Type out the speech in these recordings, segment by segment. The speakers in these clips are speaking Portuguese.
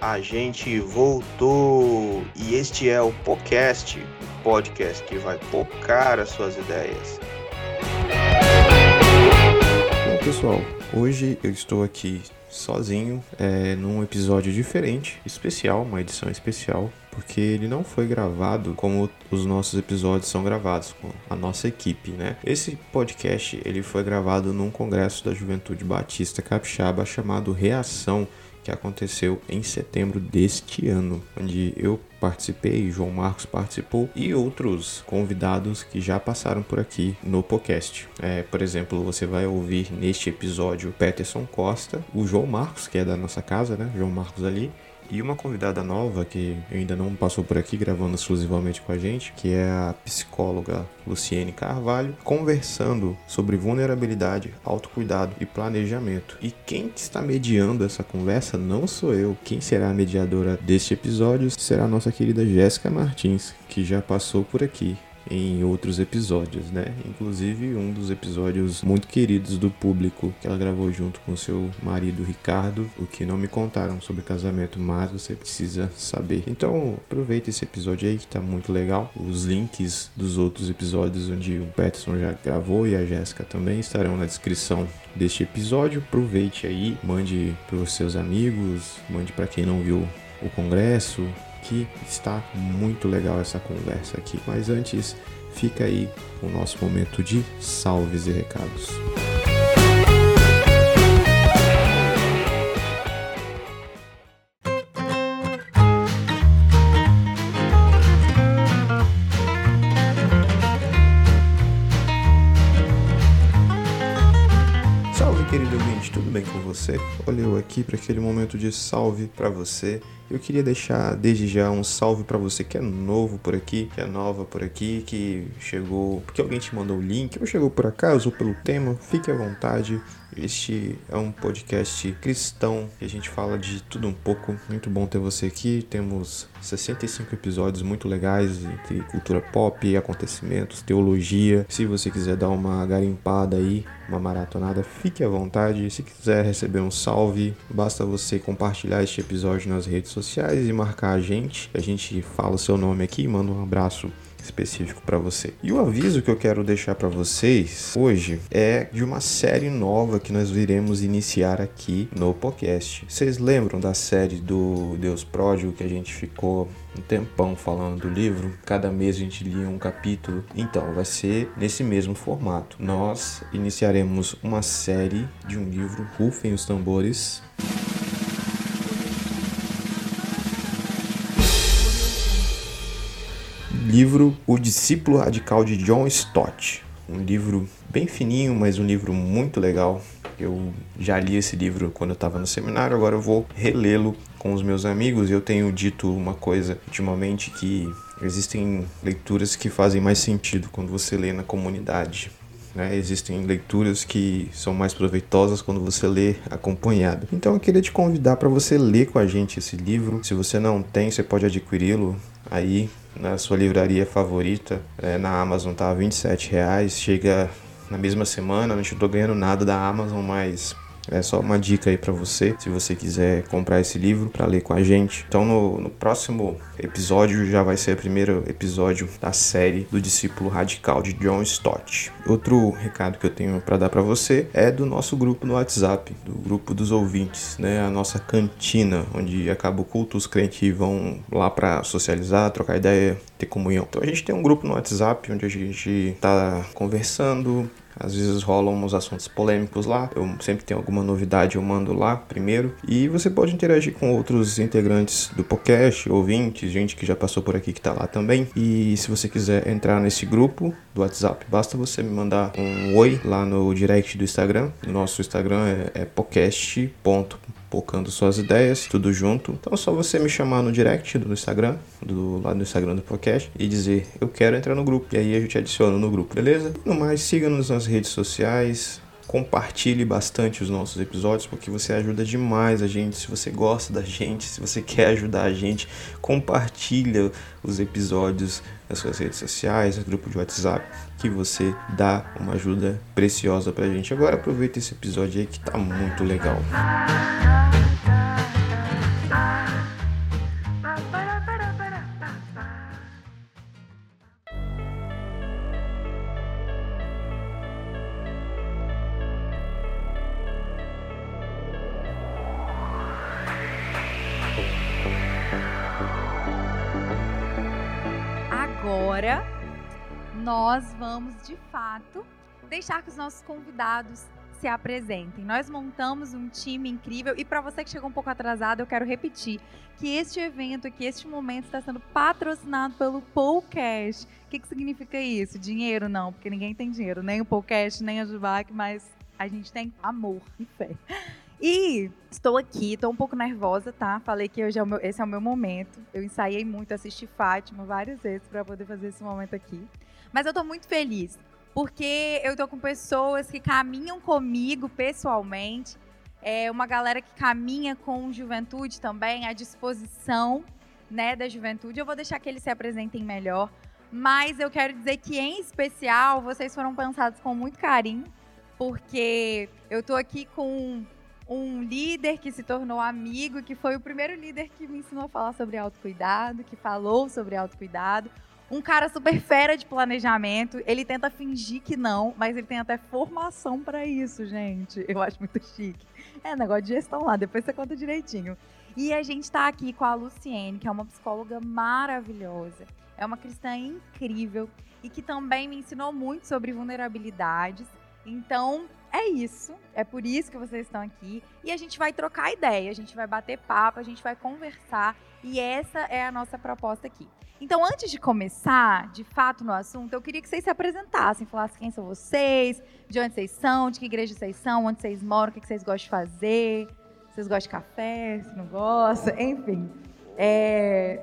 a gente voltou! E este é o podcast, o podcast que vai focar as suas ideias. Bom, pessoal, hoje eu estou aqui sozinho, é, num episódio diferente, especial, uma edição especial, porque ele não foi gravado como os nossos episódios são gravados com a nossa equipe, né? Esse podcast ele foi gravado num congresso da Juventude Batista Capixaba chamado Reação, que aconteceu em setembro deste ano, onde eu participei, João Marcos participou e outros convidados que já passaram por aqui no podcast. É, por exemplo, você vai ouvir neste episódio Peterson Costa, o João Marcos, que é da nossa casa, né? João Marcos ali. E uma convidada nova que ainda não passou por aqui gravando exclusivamente com a gente, que é a psicóloga Luciene Carvalho, conversando sobre vulnerabilidade, autocuidado e planejamento. E quem está mediando essa conversa não sou eu. Quem será a mediadora deste episódio será a nossa querida Jéssica Martins, que já passou por aqui em outros episódios, né? Inclusive um dos episódios muito queridos do público que ela gravou junto com seu marido Ricardo, o que não me contaram sobre casamento, mas você precisa saber. Então aproveita esse episódio aí que tá muito legal. Os links dos outros episódios onde o Peterson já gravou e a Jéssica também estarão na descrição deste episódio. Aproveite aí, mande para os seus amigos, mande para quem não viu o congresso, que está muito legal essa conversa aqui. Mas antes, fica aí o nosso momento de salves e recados. Salve, querido ouvinte, tudo bem com você? Olha eu aqui para aquele momento de salve para você. Eu queria deixar desde já um salve para você que é novo por aqui, que é nova por aqui, que chegou porque alguém te mandou o link, ou chegou por acaso ou pelo tema, fique à vontade. Este é um podcast cristão que a gente fala de tudo um pouco. Muito bom ter você aqui. Temos 65 episódios muito legais entre cultura pop, acontecimentos, teologia. Se você quiser dar uma garimpada aí, uma maratonada, fique à vontade. Se quiser receber um salve, basta você compartilhar este episódio nas redes sociais e marcar a gente. A gente fala o seu nome aqui manda um abraço específico para você. E o aviso que eu quero deixar para vocês hoje é de uma série nova que nós iremos iniciar aqui no podcast. Vocês lembram da série do Deus Pródigo que a gente ficou um tempão falando do livro? Cada mês a gente lia um capítulo. Então, vai ser nesse mesmo formato. Nós iniciaremos uma série de um livro, Rufem os Tambores. Livro O Discípulo Radical de John Stott. Um livro bem fininho, mas um livro muito legal. Eu já li esse livro quando eu estava no seminário, agora eu vou relê-lo com os meus amigos. Eu tenho dito uma coisa ultimamente que existem leituras que fazem mais sentido quando você lê na comunidade. Né? Existem leituras que são mais proveitosas quando você lê acompanhado. Então eu queria te convidar para você ler com a gente esse livro. Se você não tem, você pode adquiri-lo aí na sua livraria favorita. É, na Amazon tá 27 reais, chega na mesma semana. Não estou ganhando nada da Amazon, mas é só uma dica aí para você, se você quiser comprar esse livro para ler com a gente. Então, no, no, próximo episódio já vai ser o primeiro episódio da série do discípulo radical de John Stott. Outro recado que eu tenho para dar para você é do nosso grupo no WhatsApp, do grupo dos ouvintes, né? A nossa cantina, onde acaba o culto, os crentes vão lá para socializar, trocar ideia, ter comunhão. Então, a gente tem um grupo no WhatsApp onde a gente tá conversando, às vezes rolam uns assuntos polêmicos lá. Eu sempre tenho alguma novidade, eu mando lá primeiro. E você pode interagir com outros integrantes do podcast, ouvintes, gente que já passou por aqui que tá lá também. E se você quiser entrar nesse grupo do WhatsApp, basta você me mandar um oi lá no direct do Instagram. Nosso Instagram é, é podcast.podcast Pocando Suas Ideias, tudo junto. Então é só você me chamar no direct do Instagram, do lado do Instagram do podcast, e dizer eu quero entrar no grupo. E aí a gente adiciona no grupo, beleza? No mais, siga-nos nas redes sociais, compartilhe bastante os nossos episódios, porque você ajuda demais a gente. Se você gosta da gente, se você quer ajudar a gente, compartilha os episódios nas suas redes sociais, no grupo de WhatsApp, que você dá uma ajuda preciosa pra gente. Agora aproveita esse episódio aí que tá muito legal. Agora nós vamos de fato deixar que os nossos convidados se apresentem. Nós montamos um time incrível e para você que chegou um pouco atrasado, eu quero repetir que este evento aqui, este momento está sendo patrocinado pelo Podcast. O que, que significa isso? Dinheiro não, porque ninguém tem dinheiro, nem o Podcast, nem a Jubac, mas a gente tem amor e fé. E estou aqui, estou um pouco nervosa, tá? Falei que hoje é meu, esse é o meu momento. Eu ensaiei muito, assisti Fátima várias vezes para poder fazer esse momento aqui. Mas eu estou muito feliz, porque eu estou com pessoas que caminham comigo pessoalmente. É uma galera que caminha com juventude também, à disposição né, da juventude. Eu vou deixar que eles se apresentem melhor. Mas eu quero dizer que, em especial, vocês foram pensados com muito carinho, porque eu estou aqui com um líder que se tornou amigo, que foi o primeiro líder que me ensinou a falar sobre autocuidado, que falou sobre autocuidado. Um cara super fera de planejamento. Ele tenta fingir que não, mas ele tem até formação para isso, gente. Eu acho muito chique. É negócio de gestão lá, depois você conta direitinho. E a gente está aqui com a Luciene, que é uma psicóloga maravilhosa. É uma cristã incrível e que também me ensinou muito sobre vulnerabilidades. Então, é isso. É por isso que vocês estão aqui. E a gente vai trocar ideia, a gente vai bater papo, a gente vai conversar. E essa é a nossa proposta aqui. Então, antes de começar, de fato, no assunto, eu queria que vocês se apresentassem, falassem quem são vocês, de onde vocês são, de que igreja vocês são, onde vocês moram, o que vocês gostam de fazer, se vocês gostam de café, se não gostam, enfim. É...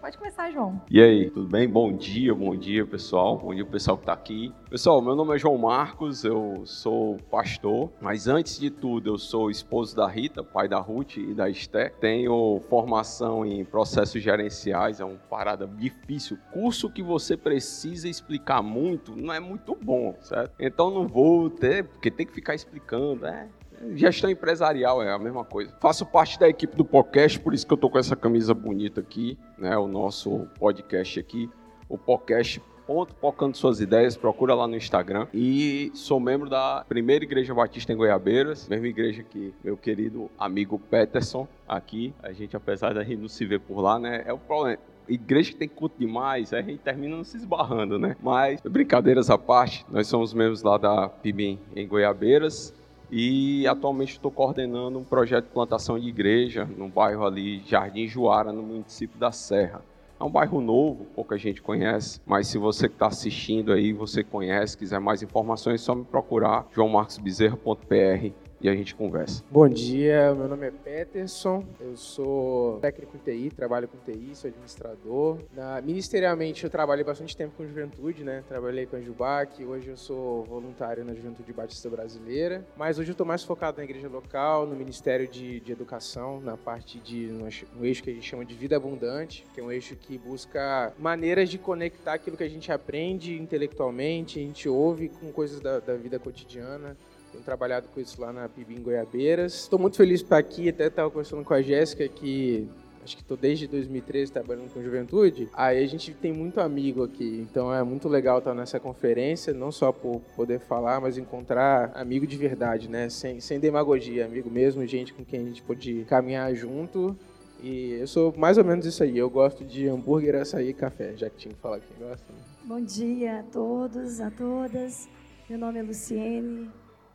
Pode começar, João. E aí, tudo bem? Bom dia, bom dia, pessoal. Bom dia, pessoal que está aqui. Pessoal, meu nome é João Marcos, eu sou pastor, mas antes de tudo, eu sou esposo da Rita, pai da Ruth e da Esté. Tenho formação em processos gerenciais, é uma parada difícil. Curso que você precisa explicar muito não é muito bom, certo? Então não vou ter, porque tem que ficar explicando, é Gestão empresarial é a mesma coisa. Faço parte da equipe do podcast, por isso que eu tô com essa camisa bonita aqui, né? O nosso podcast aqui, o podcast ponto suas ideias, procura lá no Instagram. E sou membro da primeira igreja batista em Goiabeiras, mesma igreja que meu querido amigo Peterson aqui. A gente, apesar da gente não se ver por lá, né? É o problema igreja que tem culto demais, a gente termina não se esbarrando, né? Mas, brincadeiras à parte, nós somos membros lá da PIBIM em Goiabeiras e atualmente estou coordenando um projeto de plantação de igreja no bairro ali Jardim Juara, no município da Serra. É um bairro novo, pouca gente conhece, mas se você que está assistindo aí, você conhece, quiser mais informações, é só me procurar joãomarcosbezerra.pr e a gente conversa. Bom dia, meu nome é Peterson, eu sou técnico em TI, trabalho com TI, sou administrador. Na, ministerialmente eu trabalhei bastante tempo com juventude, né? Trabalhei com a Jubac, hoje eu sou voluntário na Juventude Batista Brasileira, mas hoje eu estou mais focado na igreja local, no Ministério de, de Educação, na parte de no eixo que a gente chama de vida abundante, que é um eixo que busca maneiras de conectar aquilo que a gente aprende intelectualmente, a gente ouve com coisas da, da vida cotidiana tenho trabalhado com isso lá na PIB em Goiabeiras. Estou muito feliz de estar aqui, até estava conversando com a Jéssica que acho que estou desde 2013 trabalhando com juventude. Aí a gente tem muito amigo aqui, então é muito legal estar nessa conferência, não só por poder falar, mas encontrar amigo de verdade, né? Sem, sem demagogia, amigo mesmo, gente com quem a gente pode caminhar junto. E eu sou mais ou menos isso aí. Eu gosto de hambúrguer, açaí e café, já que tinha que falar quem gosta. Né? Bom dia a todos, a todas. Meu nome é Luciene,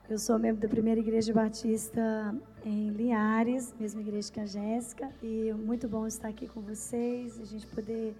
eu sou membro da Primeira Igreja Batista em Linhares, mesma igreja que a Jéssica, e muito bom estar aqui com vocês, a gente poder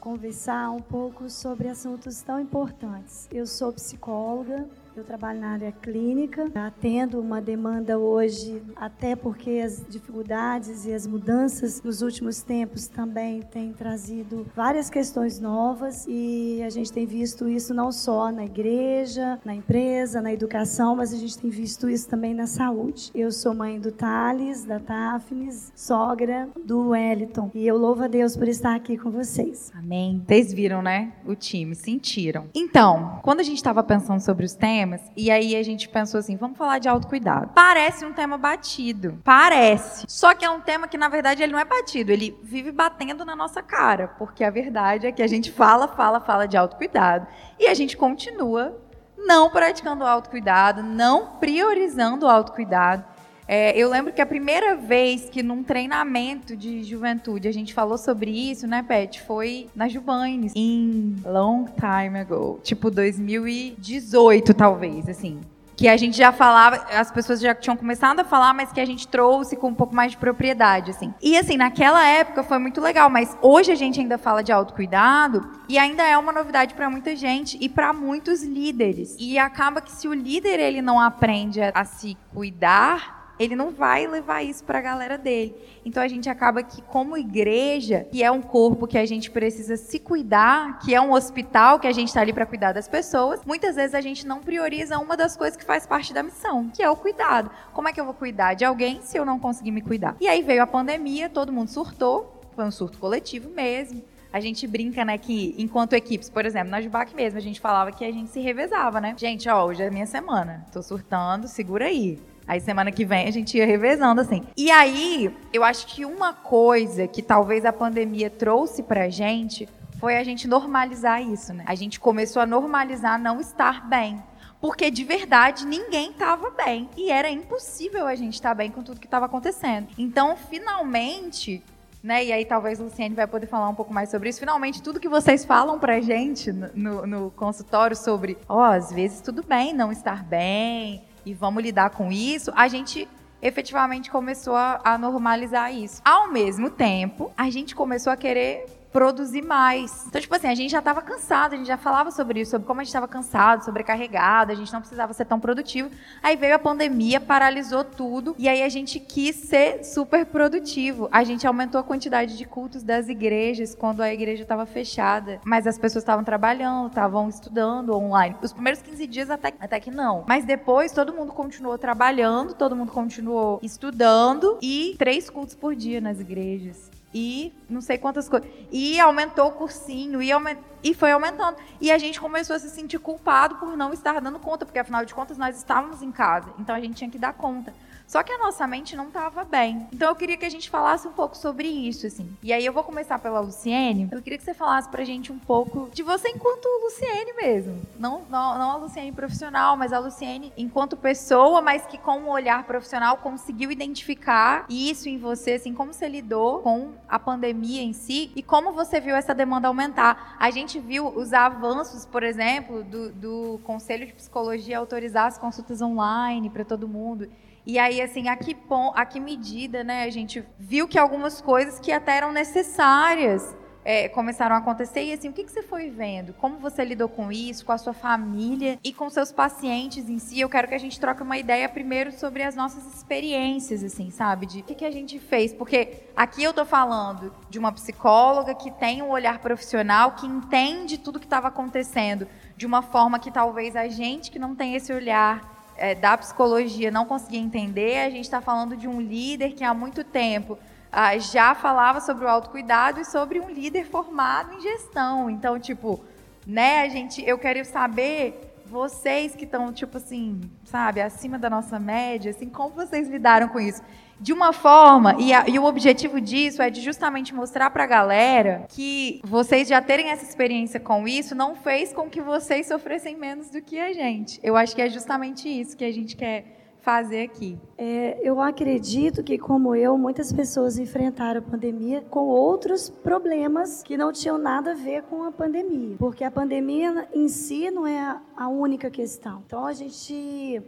conversar um pouco sobre assuntos tão importantes. Eu sou psicóloga, Eu trabalho na área clínica, atendo uma demanda hoje, até porque as dificuldades e as mudanças nos últimos tempos também têm trazido várias questões novas e a gente tem visto isso não só na igreja, na empresa, na educação, mas a gente tem visto isso também na saúde. Eu sou mãe do Thales, da Tafnis, sogra do Wellington e eu louvo a Deus por estar aqui com vocês. Amém. Vocês viram, né? O time, sentiram. Então, quando a gente estava pensando sobre os temas, temas. E aí a gente pensou assim, vamos falar de autocuidado. Parece um tema batido. Parece. Só que é um tema que, na verdade, ele não é batido. Ele vive batendo na nossa cara. Porque a verdade é que a gente fala, fala, fala de autocuidado. E a gente continua não praticando o autocuidado, não priorizando o autocuidado. É, eu lembro que a primeira vez que num treinamento de juventude a gente falou sobre isso, né, Pet? Foi na Jubanes, em long time ago. Tipo 2018, talvez, assim que a gente já falava, as pessoas já tinham começado a falar, mas que a gente trouxe com um pouco mais de propriedade, assim. E assim, naquela época foi muito legal, mas hoje a gente ainda fala de autocuidado e ainda é uma novidade para muita gente e para muitos líderes. E acaba que se o líder ele não aprende a, a se cuidar, ele não vai levar isso para a galera dele. Então a gente acaba que, como igreja, que é um corpo que a gente precisa se cuidar, que é um hospital que a gente está ali para cuidar das pessoas, muitas vezes a gente não prioriza uma das coisas que faz parte da missão, que é o cuidado. Como é que eu vou cuidar de alguém se eu não conseguir me cuidar? E aí veio a pandemia, todo mundo surtou, foi um surto coletivo mesmo. A gente brinca, né, que enquanto equipes, por exemplo, na Jubac mesmo, a gente falava que a gente se revezava, né? Gente, ó, hoje é minha semana, tô surtando, segura aí. Aí semana que vem a gente ia revezando assim. E aí, eu acho que uma coisa que talvez a pandemia trouxe pra gente foi a gente normalizar isso, né? A gente começou a normalizar não estar bem. Porque de verdade ninguém estava bem. E era impossível a gente estar tá bem com tudo que estava acontecendo. Então, finalmente, né? E aí talvez o Luciene vai poder falar um pouco mais sobre isso. Finalmente, tudo que vocês falam pra gente no, no consultório sobre, ó, oh, às vezes tudo bem não estar bem, e vamos lidar com isso, a gente efetivamente começou a, a normalizar isso. Ao mesmo tempo, a gente começou a querer produzir mais. Então, tipo assim, a gente já estava cansado, a gente já falava sobre isso, sobre como a gente estava cansado, sobrecarregado, a gente não precisava ser tão produtivo. Aí veio a pandemia, paralisou tudo, e aí a gente quis ser super produtivo. A gente aumentou a quantidade de cultos das igrejas quando a igreja estava fechada, mas as pessoas estavam trabalhando, estavam estudando online. Os primeiros 15 dias até, até que não. Mas depois todo mundo continuou trabalhando, todo mundo continuou estudando e três cultos por dia nas igrejas e não sei quantas coisas. E aumentou o cursinho, e, aument... e foi aumentando. E a gente começou a se sentir culpado por não estar dando conta, porque afinal de contas nós estávamos em casa, então a gente tinha que dar conta. Só que a nossa mente não estava bem. Então eu queria que a gente falasse um pouco sobre isso, assim. E aí eu vou começar pela Luciene. Eu queria que você falasse pra gente um pouco de você enquanto Luciene mesmo. Não, não, não a Luciene profissional, mas a Luciene enquanto pessoa, mas que com um olhar profissional conseguiu identificar isso em você, assim, como você lidou com a pandemia em si e como você viu essa demanda aumentar. A gente viu os avanços, por exemplo, do, do Conselho de Psicologia autorizar as consultas online para todo mundo. E aí, assim, a que, pon, a que medida, né, a gente viu que algumas coisas que até eram necessárias é, começaram a acontecer. E assim, o que, que você foi vendo? Como você lidou com isso, com a sua família e com seus pacientes em si? Eu quero que a gente troque uma ideia primeiro sobre as nossas experiências, assim, sabe? De o que, que a gente fez. Porque aqui eu tô falando de uma psicóloga que tem um olhar profissional, que entende tudo que estava acontecendo de uma forma que talvez a gente que não tem esse olhar é, da psicologia não conseguia entender, a gente está falando de um líder que há muito tempo ah, já falava sobre o autocuidado e sobre um líder formado em gestão. Então, tipo, né, a gente, eu quero saber vocês que estão, tipo assim, sabe, acima da nossa média, assim, como vocês lidaram com isso? De uma forma, e, a, e, o objetivo disso é de justamente mostrar para a galera que vocês já terem essa experiência com isso não fez com que vocês sofressem menos do que a gente. Eu acho que é justamente isso que a gente quer fazer aqui. É, eu acredito que, como eu, muitas pessoas enfrentaram a pandemia com outros problemas que não tinham nada a ver com a pandemia, porque a pandemia em si não é a única questão. Então a gente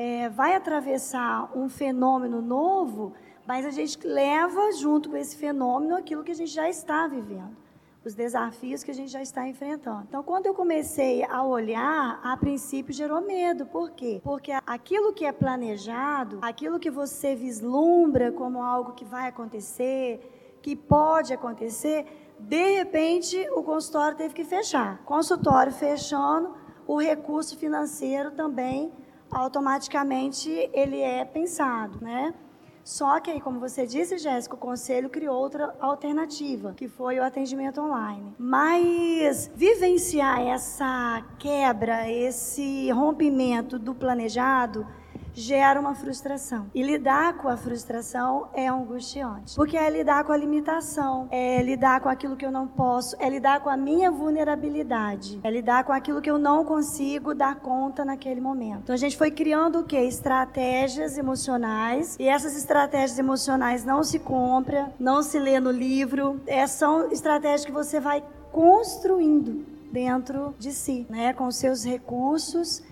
é, vai atravessar um fenômeno novo, mas a gente leva junto com esse fenômeno aquilo que a gente já está vivendo. os desafios que a gente já está enfrentando. Então, quando eu comecei a olhar, a princípio gerou medo. Por quê? Porque aquilo que é planejado, aquilo que você vislumbra como algo que vai acontecer, que pode acontecer, de repente o consultório teve que fechar. Consultório fechando, o recurso financeiro também automaticamente ele é pensado, né? Só que aí, como você disse, Jéssica, o conselho criou outra alternativa, que foi o atendimento online. Mas vivenciar essa quebra, esse rompimento do planejado, gera uma frustração. E lidar com a frustração é angustiante. Porque é lidar com a limitação, é lidar com aquilo que eu não posso, é lidar com a minha vulnerabilidade, é lidar com aquilo que eu não consigo dar conta naquele momento. Então a gente foi criando o quê? Estratégias emocionais. E essas estratégias emocionais não se compra, não se lê no livro. É, são estratégias que você vai construindo dentro de si, né, com seus recursos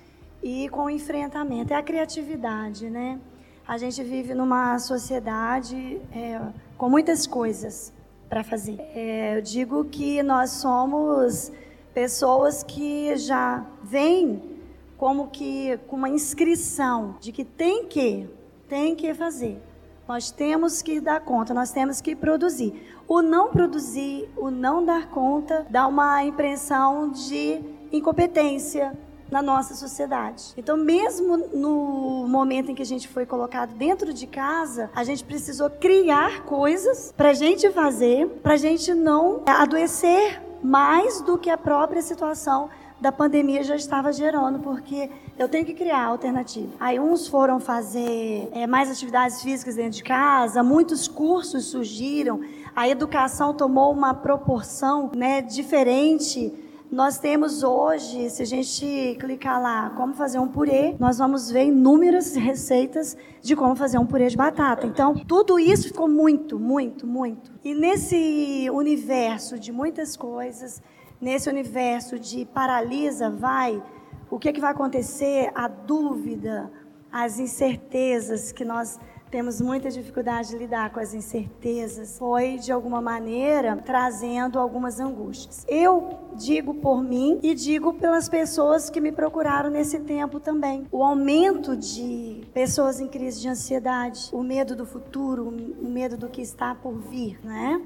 e com o enfrentamento. É a criatividade, né? A gente vive numa sociedade é, com muitas coisas para fazer. É, eu digo que nós somos pessoas que já vêm como que com uma inscrição de que tem que, tem que fazer. Nós temos que dar conta, nós temos que produzir. O não produzir, o não dar conta, dá uma impressão de incompetência, na nossa sociedade. Então, mesmo no momento em que a gente foi colocado dentro de casa, a gente precisou criar coisas para a gente fazer, para a gente não adoecer mais do que a própria situação da pandemia já estava gerando, porque eu tenho que criar alternativa. Aí uns foram fazer é, mais atividades físicas dentro de casa, muitos cursos surgiram, a educação tomou uma proporção né, diferente nós temos hoje, se a gente clicar lá, como fazer um purê, nós vamos ver inúmeras receitas de como fazer um purê de batata. Então, tudo isso ficou muito, muito, muito. E nesse universo de muitas coisas, nesse universo de paralisa, vai, o que, é que vai acontecer? A dúvida, as incertezas que nós temos muita dificuldade de lidar com as incertezas, foi de alguma maneira trazendo algumas angústias. Eu digo por mim e digo pelas pessoas que me procuraram nesse tempo também. O aumento de pessoas em crise de ansiedade, o medo do futuro, o medo do que está por vir, né?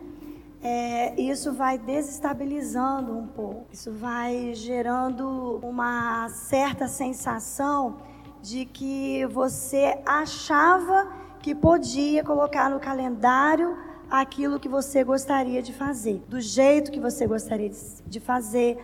É, isso vai desestabilizando um pouco, isso vai gerando uma certa sensação de que você achava que podia colocar no calendário aquilo que você gostaria de fazer, do jeito que você gostaria de fazer,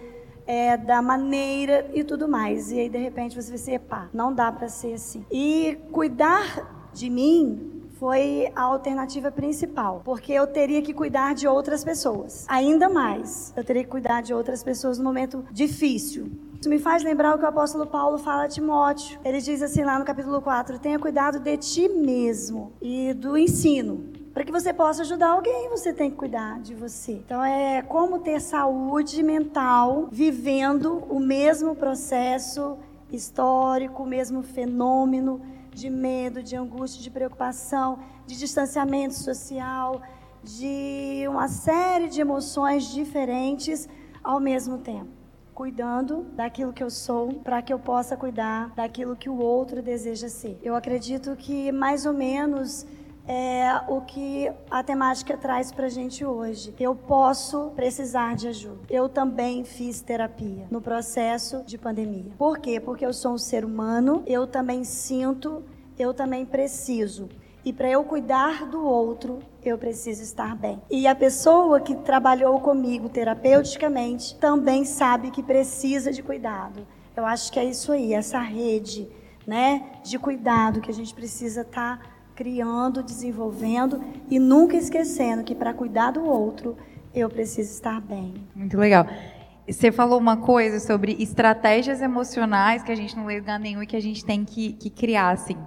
é, da maneira e tudo mais. E aí, de repente, você vai ser, pá, não dá para ser assim. E cuidar de mim foi a alternativa principal, porque eu teria que cuidar de outras pessoas. Ainda mais, eu teria que cuidar de outras pessoas no momento difícil. Isso me faz lembrar o que o apóstolo Paulo fala a Timóteo. Ele diz assim lá no capítulo 4: tenha cuidado de ti mesmo e do ensino. Para que você possa ajudar alguém, você tem que cuidar de você. Então, é como ter saúde mental vivendo o mesmo processo histórico, o mesmo fenômeno de medo, de angústia, de preocupação, de distanciamento social, de uma série de emoções diferentes ao mesmo tempo cuidando daquilo que eu sou, para que eu possa cuidar daquilo que o outro deseja ser. Eu acredito que mais ou menos é o que a temática traz para a gente hoje. Eu posso precisar de ajuda. Eu também fiz terapia no processo de pandemia. Por quê? Porque eu sou um ser humano, eu também sinto, eu também preciso. E para eu cuidar do outro, eu preciso estar bem. E a pessoa que trabalhou comigo terapeuticamente também sabe que precisa de cuidado. Eu acho que é isso aí, essa rede, né, de cuidado que a gente precisa estar tá criando, desenvolvendo e nunca esquecendo que para cuidar do outro, eu preciso estar bem. Muito legal. Você falou uma coisa sobre estratégias emocionais que a gente não lê lugar nenhum e que a gente tem que, que criar, assim.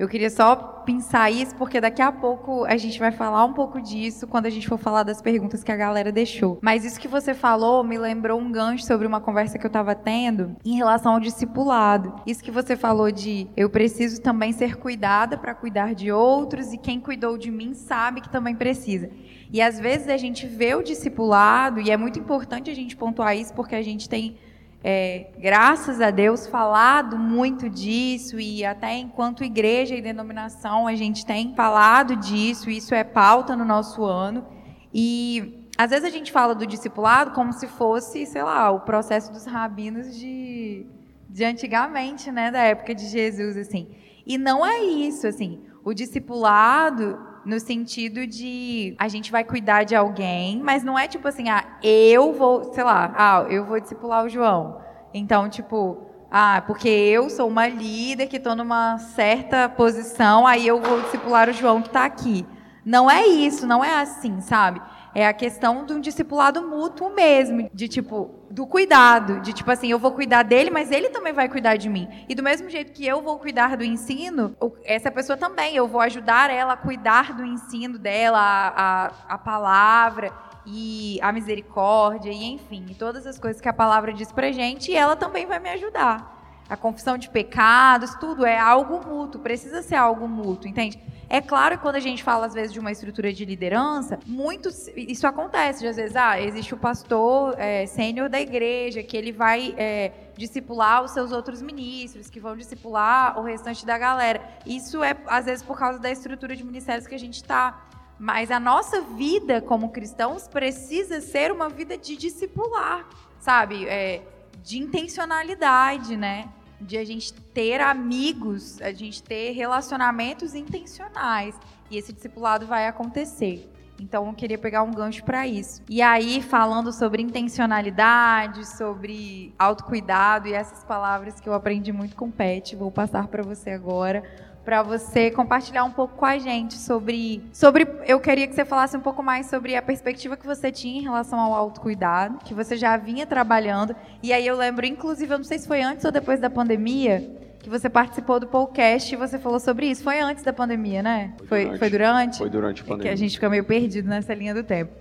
Eu queria só pensar isso, porque daqui a pouco a gente vai falar um pouco disso quando a gente for falar das perguntas que a galera deixou. Mas isso que você falou me lembrou um gancho sobre uma conversa que eu estava tendo em relação ao discipulado. Isso que você falou de eu preciso também ser cuidada para cuidar de outros e quem cuidou de mim sabe que também precisa. E às vezes a gente vê o discipulado, e é muito importante a gente pontuar isso, porque a gente tem é, graças a Deus, falado muito disso e até enquanto igreja e denominação a gente tem falado disso, isso é pauta no nosso ano. E às vezes a gente fala do discipulado como se fosse, sei lá, o processo dos rabinos de, de antigamente, né, da época de Jesus, assim. E não é isso, assim. O discipulado no sentido de a gente vai cuidar de alguém, mas não é tipo assim, ah, eu vou, sei lá, ah, eu vou discipular o João. Então, tipo, ah, porque eu sou uma líder que estou numa certa posição, aí eu vou discipular o João que está aqui. Não é isso, não é assim, sabe? É a questão de um discipulado mútuo mesmo, de tipo, do cuidado, de tipo assim, eu vou cuidar dele, mas ele também vai cuidar de mim. E do mesmo jeito que eu vou cuidar do ensino, essa pessoa também, eu vou ajudar ela a cuidar do ensino dela, a, a, a palavra e a misericórdia, e enfim, todas as coisas que a palavra diz pra gente, e ela também vai me ajudar. A confissão de pecados, tudo é algo mútuo, precisa ser algo mútuo, entende? É claro que quando a gente fala, às vezes, de uma estrutura de liderança, muitos, isso acontece, às vezes, ah, existe o pastor é, sênior da igreja, que ele vai é, discipular os seus outros ministros, que vão discipular o restante da galera. Isso é, às vezes, por causa da estrutura de ministérios que a gente está. Mas a nossa vida como cristãos precisa ser uma vida de discipular, sabe? É, de intencionalidade, né? De a gente ter amigos, a gente ter relacionamentos intencionais. E esse discipulado vai acontecer. Então eu queria pegar um gancho para isso. E aí, falando sobre intencionalidade, sobre autocuidado e essas palavras que eu aprendi muito com o Pet, vou passar para você agora para você compartilhar um pouco com a gente sobre, sobre. Eu queria que você falasse um pouco mais sobre a perspectiva que você tinha em relação ao autocuidado, que você já vinha trabalhando. E aí eu lembro, inclusive, eu não sei se foi antes ou depois da pandemia, que você participou do podcast e você falou sobre isso. Foi antes da pandemia, né? Foi durante. Foi, durante? Foi durante a pandemia. É que a gente fica meio perdido nessa linha do tempo.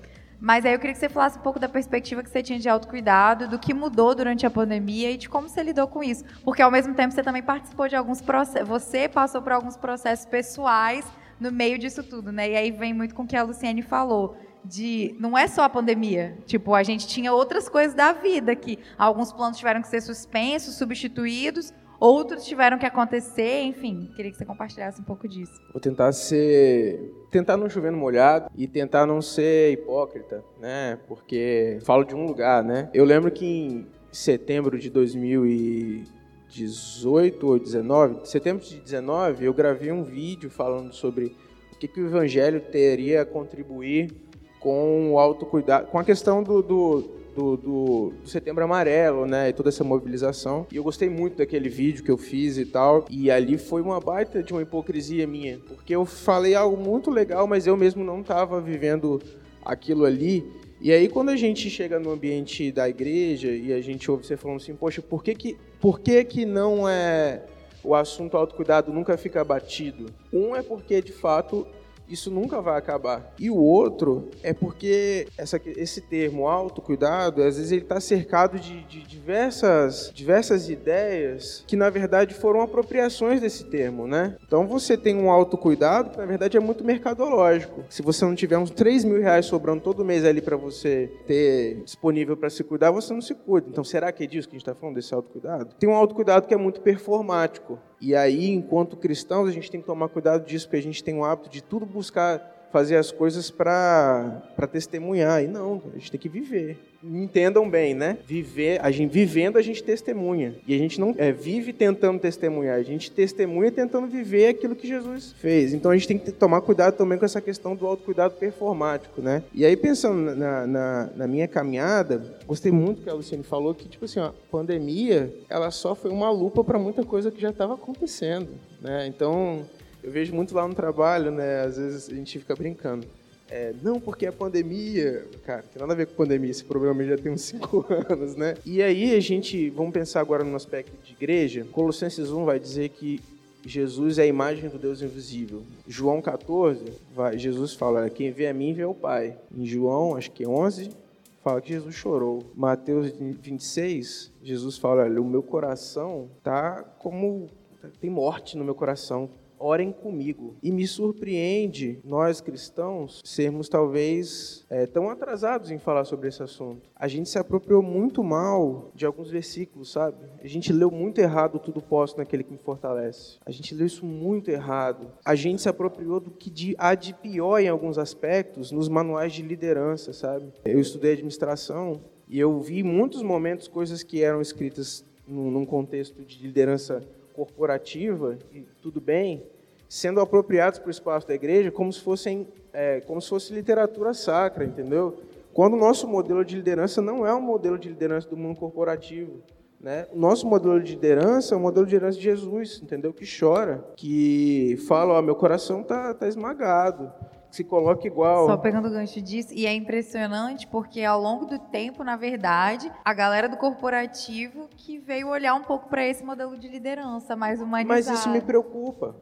Mas aí eu queria que você falasse um pouco da perspectiva que você tinha de autocuidado, do que mudou durante a pandemia e de como você lidou com isso. Porque ao mesmo tempo você também participou de alguns processos, você passou por alguns processos pessoais no meio disso tudo, né? E aí vem muito com o que a Luciane falou. De não é só a pandemia, tipo, a gente tinha outras coisas da vida que alguns planos tiveram que ser suspensos, substituídos, outros tiveram que acontecer, enfim, queria que você compartilhasse um pouco disso. Vou tentar ser tentar não chover no molhado e tentar não ser hipócrita, né? Porque falo de um lugar, né? Eu lembro que em setembro de 2018 ou 19, setembro de 19, eu gravei um vídeo falando sobre o que, que o evangelho teria a contribuir com o autocuidado, com a questão do, do do, do, do, Setembro Amarelo, né? E toda essa mobilização. E eu gostei muito daquele vídeo que eu fiz e tal. E ali foi uma baita de uma hipocrisia minha. Porque eu falei algo muito legal, mas eu mesmo não estava vivendo aquilo ali. E aí, quando a gente chega no ambiente da igreja e a gente ouve você falando assim, poxa, por que que, por que, que não é o assunto autocuidado nunca fica batido? Um é porque, de fato, isso nunca vai acabar. E o outro é porque essa, esse termo autocuidado, às vezes ele está cercado de, de, diversas, diversas ideias que, na verdade, foram apropriações desse termo, né? Então você tem um autocuidado que, na verdade, é muito mercadológico. Se você não tiver uns 3 mil reais sobrando todo mês ali para você ter disponível para se cuidar, você não se cuida. Então será que é disso que a gente está falando, desse autocuidado? Tem um autocuidado que é muito performático. E aí, enquanto cristãos, a gente tem que tomar cuidado disso, porque a gente tem o hábito de tudo buscar fazer as coisas para testemunhar. E não, a gente tem que viver. Entendam bem, né? Viver, a gente vivendo a gente testemunha. E a gente não é, vive tentando testemunhar, a gente testemunha tentando viver aquilo que Jesus fez. Então a gente tem que tomar cuidado também com essa questão do autocuidado performático, né? E aí pensando na, na, na minha caminhada, gostei muito que a Luciane falou que tipo assim, a pandemia, ela só foi uma lupa para muita coisa que já estava acontecendo, né? Então eu vejo muito lá no trabalho, né? Às vezes a gente fica brincando. É, não, porque a pandemia. Cara, tem nada a ver com pandemia, esse problema já tem uns 5 anos, né? E aí a gente, vamos pensar agora no aspecto de igreja. Colossenses 1 vai dizer que Jesus é a imagem do Deus invisível. João 14, vai, Jesus fala: quem vê a mim vê o Pai. Em João, acho que 11, fala que Jesus chorou. Mateus 26, Jesus fala: o meu coração tá como tem morte no meu coração orem comigo. E me surpreende, nós cristãos, sermos talvez é, tão atrasados em falar sobre esse assunto. A gente se apropriou muito mal de alguns versículos, sabe? A gente leu muito errado tudo posso naquele que me fortalece. A gente leu isso muito errado. A gente se apropriou do que há de pior em alguns aspectos nos manuais de liderança, sabe? Eu estudei administração e eu vi em muitos momentos coisas que eram escritas num contexto de liderança corporativa, e tudo bem, sendo apropriados para o espaço da igreja como se fossem é, como se fosse literatura sacra, entendeu? Quando o nosso modelo de liderança não é um modelo de liderança do mundo corporativo, né? O nosso modelo de liderança é o modelo de liderança de Jesus, entendeu? Que chora, que fala, ó, meu coração tá, tá esmagado, se coloca igual. Só pegando o gancho disso, e é impressionante porque ao longo do tempo, na verdade, a galera do corporativo que veio olhar um pouco para esse modelo de liderança mais humanizado. Mas isso me preocupa.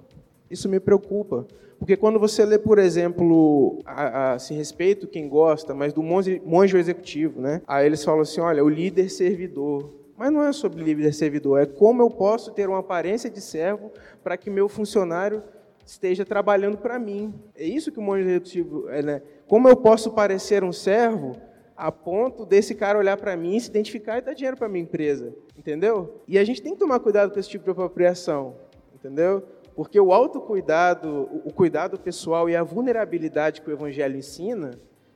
Isso me preocupa. Porque quando você lê, por exemplo, a, a, respeito quem gosta, mas do monge, monge executivo, né? Aí eles falam assim, olha, o líder servidor. Mas não é sobre líder servidor, é como eu posso ter uma aparência de servo para que meu funcionário esteja trabalhando para mim. É isso que o monge executivo é, né? Como eu posso parecer um servo a ponto desse cara olhar para mim, se identificar e dar dinheiro para minha empresa, entendeu? E a gente tem que tomar cuidado com esse tipo de apropriação, entendeu? Porque o autocuidado, o cuidado pessoal e a vulnerabilidade que o evangelho ensina,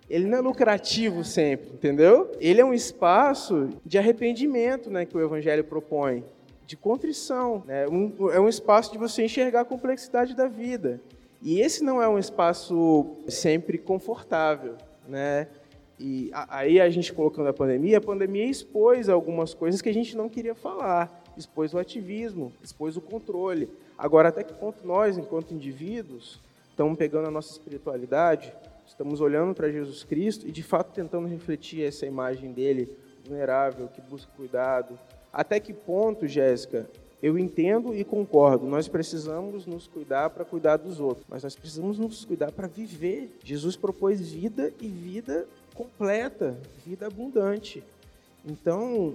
ele não é lucrativo sempre, entendeu? Ele é um espaço de arrependimento, né, que o evangelho propõe de contrição. Né? Um, é um espaço de você enxergar a complexidade da vida. E esse não é um espaço sempre confortável. Né? E aí a gente colocando a pandemia, a pandemia expôs algumas coisas que a gente não queria falar. Expôs o ativismo, expôs o controle. Agora, até que ponto nós, enquanto indivíduos, estamos pegando a nossa espiritualidade, estamos olhando para Jesus Cristo e, de fato, tentando refletir essa imagem dele vulnerável, que busca cuidado, até que ponto, Jéssica, eu entendo e concordo, nós precisamos nos cuidar para cuidar dos outros, mas nós precisamos nos cuidar para viver. Jesus propôs vida e vida completa, vida abundante. Então,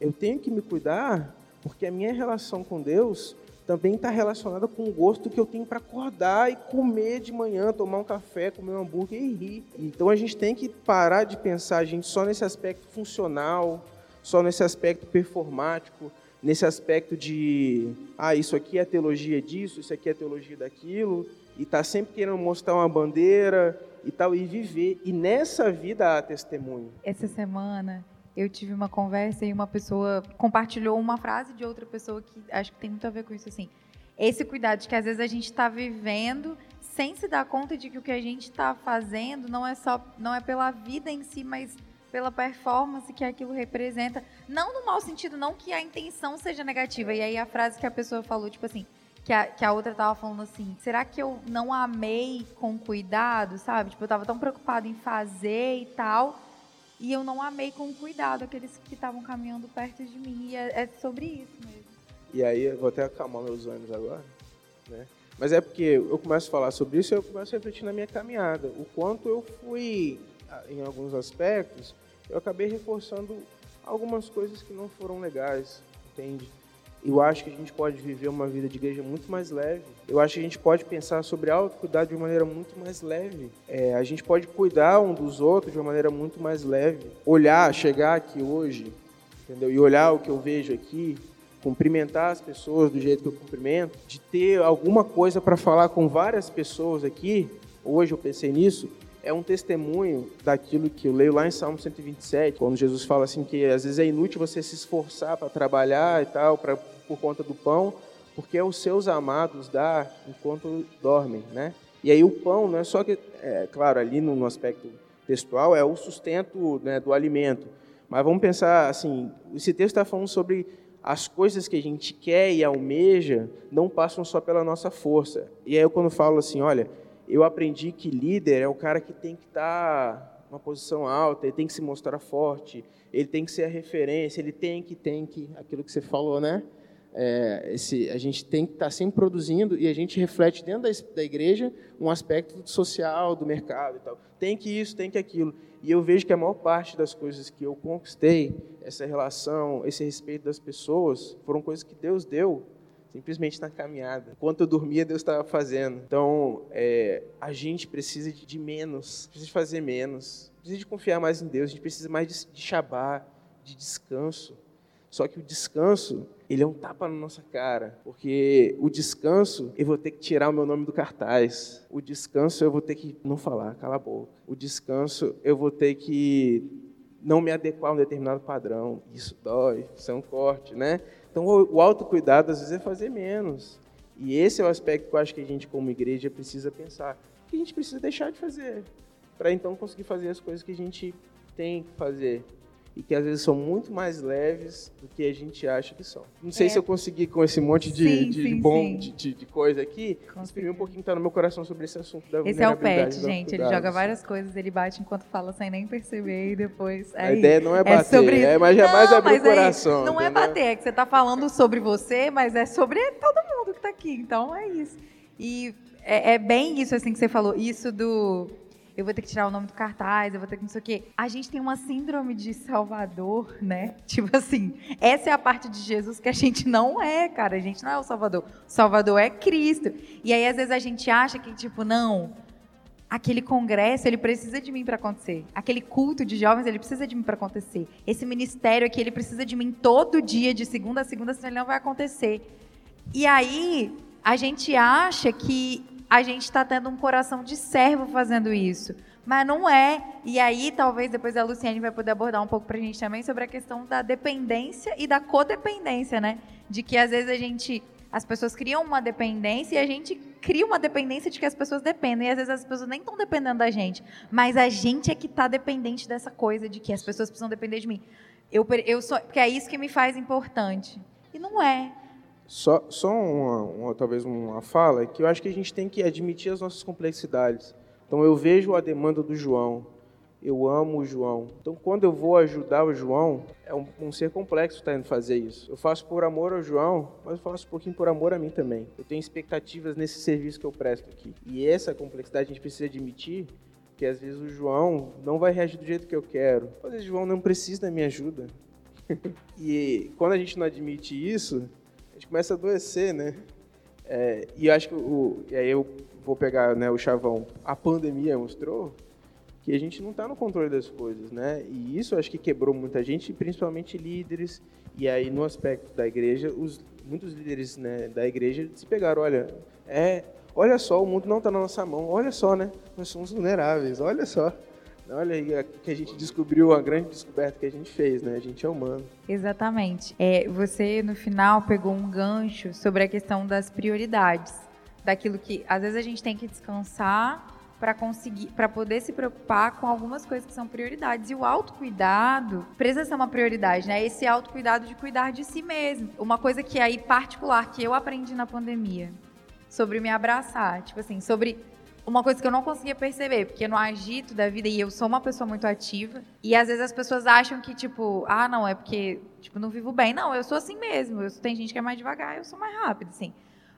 eu tenho que me cuidar porque a minha relação com Deus também está relacionada com o gosto que eu tenho para acordar e comer de manhã, tomar um café, comer um hambúrguer e rir. Então a gente tem que parar de pensar a gente só nesse aspecto funcional, só nesse aspecto performático, nesse aspecto de, ah, isso aqui é teologia disso, isso aqui é teologia daquilo, e está sempre querendo mostrar uma bandeira e tal, e viver. E nessa vida há testemunho. Essa semana eu tive uma conversa e uma pessoa compartilhou uma frase de outra pessoa que acho que tem muito a ver com isso, assim. Esse cuidado de que às vezes a gente está vivendo sem se dar conta de que o que a gente está fazendo não é só, não é pela vida em si, mas pela performance que aquilo representa. Não no mau sentido, não que a intenção seja negativa. E aí a frase que a pessoa falou, tipo assim, que a, que a outra tava falando assim, será que eu não amei com cuidado, sabe? Tipo, eu tava tão preocupada em fazer e tal, e eu não amei com cuidado aqueles que estavam caminhando perto de mim. E é, é sobre isso mesmo. E aí, eu vou até acalmar meus ânimos agora, né? Mas é porque eu começo a falar sobre isso e eu começo a refletir na minha caminhada. O quanto eu fui em alguns aspectos, eu acabei reforçando algumas coisas que não foram legais, entende? Eu acho que a gente pode viver uma vida de igreja muito mais leve. Eu acho que a gente pode pensar sobre autocuidado de uma maneira muito mais leve. É, a gente pode cuidar um dos outros de uma maneira muito mais leve. Olhar, chegar aqui hoje, entendeu? E olhar o que eu vejo aqui, cumprimentar as pessoas do jeito que eu cumprimento, de ter alguma coisa para falar com várias pessoas aqui. Hoje eu pensei nisso é um testemunho daquilo que eu leio lá em Salmo 127, quando Jesus fala assim que às vezes é inútil você se esforçar para trabalhar e tal, pra, por conta do pão, porque os seus amados dá enquanto dormem, né? E aí o pão não é só que, é, claro, ali no, no aspecto textual é o sustento né, do alimento, mas vamos pensar assim, esse texto está falando sobre as coisas que a gente quer e almeja não passam só pela nossa força. E aí eu quando falo assim, olha, eu aprendi que líder é o cara que tem que estar tá numa posição alta, ele tem que se mostrar forte, ele tem que ser a referência, ele tem que, tem que, aquilo que você falou, né? É, esse, a gente tem que estar sempre produzindo e a gente reflete dentro da, da igreja um aspecto social, do mercado e tal. Tem que isso, tem que aquilo. E eu vejo que a maior parte das coisas que eu conquistei, essa relação, esse respeito das pessoas, foram coisas que Deus deu simplesmente na caminhada. Enquanto eu dormia, Deus estava fazendo. Então, é, a gente precisa de menos, precisa de fazer menos, precisa de confiar mais em Deus, a gente precisa mais de, de shabá, de descanso. Só que o descanso, ele é um tapa na nossa cara, porque o descanso, eu vou ter que tirar o meu nome do cartaz. O descanso, eu vou ter que não falar, cala a boca. O descanso, eu vou ter que não me adequar a um determinado padrão. Isso dói, isso é um corte, né? Então, o autocuidado, às vezes, é fazer menos. E esse é o aspecto que eu acho que a gente, como igreja, precisa pensar. Que a gente precisa deixar de fazer, para então conseguir fazer as coisas que a gente tem que fazer e que às vezes são muito mais leves do que a gente acha que são. Não sei é. se eu consegui com esse monte de, sim, de, sim, de bom. De, de, coisa aqui, exprimir um pouquinho que está no meu coração sobre esse assunto da Esse é o pet, gente. Ele joga várias coisas, ele bate enquanto fala sem nem perceber e depois. Aí, a ideia não é bater, é, sobre... é mas jamais abrir o coração. Aí, não é entendeu? é bater, é que você está falando sobre você, mas é sobre todo mundo que está aqui. Então é isso. E é, é bem isso assim que você falou, isso do eu vou ter que tirar o nome do cartaz, eu vou ter que não sei o quê. A gente tem uma síndrome de Salvador, né? Tipo assim, essa é a parte de Jesus que a gente não é, cara. A gente não é o Salvador. O Salvador é Cristo. E aí, às vezes, a gente acha que, tipo, não, aquele congresso, ele precisa de mim para acontecer. Aquele culto de jovens, ele precisa de mim para acontecer. Esse ministério aqui, ele precisa de mim todo dia, de segunda a segunda, senão ele não vai acontecer. E aí, a gente acha que a gente está tendo um coração de servo fazendo isso. Mas não é. E aí, talvez depois a Luciane vai poder abordar um pouco para a gente também sobre a questão da dependência e da codependência, né? De que às vezes a gente. As pessoas criam uma dependência e a gente cria uma dependência de que as pessoas dependem. E às vezes as pessoas nem estão dependendo da gente. Mas a gente é que está dependente dessa coisa de que as pessoas precisam depender de mim. Eu, eu sou, porque é isso que me faz importante. E não é. Só, só uma, uma, talvez uma fala que eu acho que a gente tem que admitir as nossas complexidades. Então eu vejo a demanda do João, eu amo o João. Então quando eu vou ajudar o João, é um, um ser complexo estar indo fazer isso. Eu faço por amor ao João, mas eu faço um pouquinho por amor a mim também. Eu tenho expectativas nesse serviço que eu presto aqui. E essa complexidade a gente precisa admitir que às vezes o João não vai reagir do jeito que eu quero. Às vezes o João não precisa da minha ajuda. e quando a gente não admite isso, começa a adoecer, né? É, e acho que o, e aí eu vou pegar né, o chavão. A pandemia mostrou que a gente não está no controle das coisas, né? E isso acho que quebrou muita gente, principalmente líderes. E aí no aspecto da igreja, os muitos líderes né, da igreja se pegaram, olha, é, olha só, o mundo não está na nossa mão. Olha só, né? Nós somos vulneráveis. Olha só. Olha aí que a gente descobriu, a grande descoberta que a gente fez, né? A gente é humano. Exatamente. É, você, no final, pegou um gancho sobre a questão das prioridades. Daquilo que, às vezes, a gente tem que descansar para conseguir, para poder se preocupar com algumas coisas que são prioridades. E o autocuidado precisa ser uma prioridade, né? Esse autocuidado de cuidar de si mesmo. Uma coisa que aí particular que eu aprendi na pandemia sobre me abraçar, tipo assim, sobre uma coisa que eu não conseguia perceber, porque no agito da vida, e eu sou uma pessoa muito ativa, e às vezes as pessoas acham que, tipo, ah, não, é porque, tipo, não vivo bem. Não, eu sou assim mesmo. Eu, tem gente que é mais devagar, eu sou mais rápido, assim.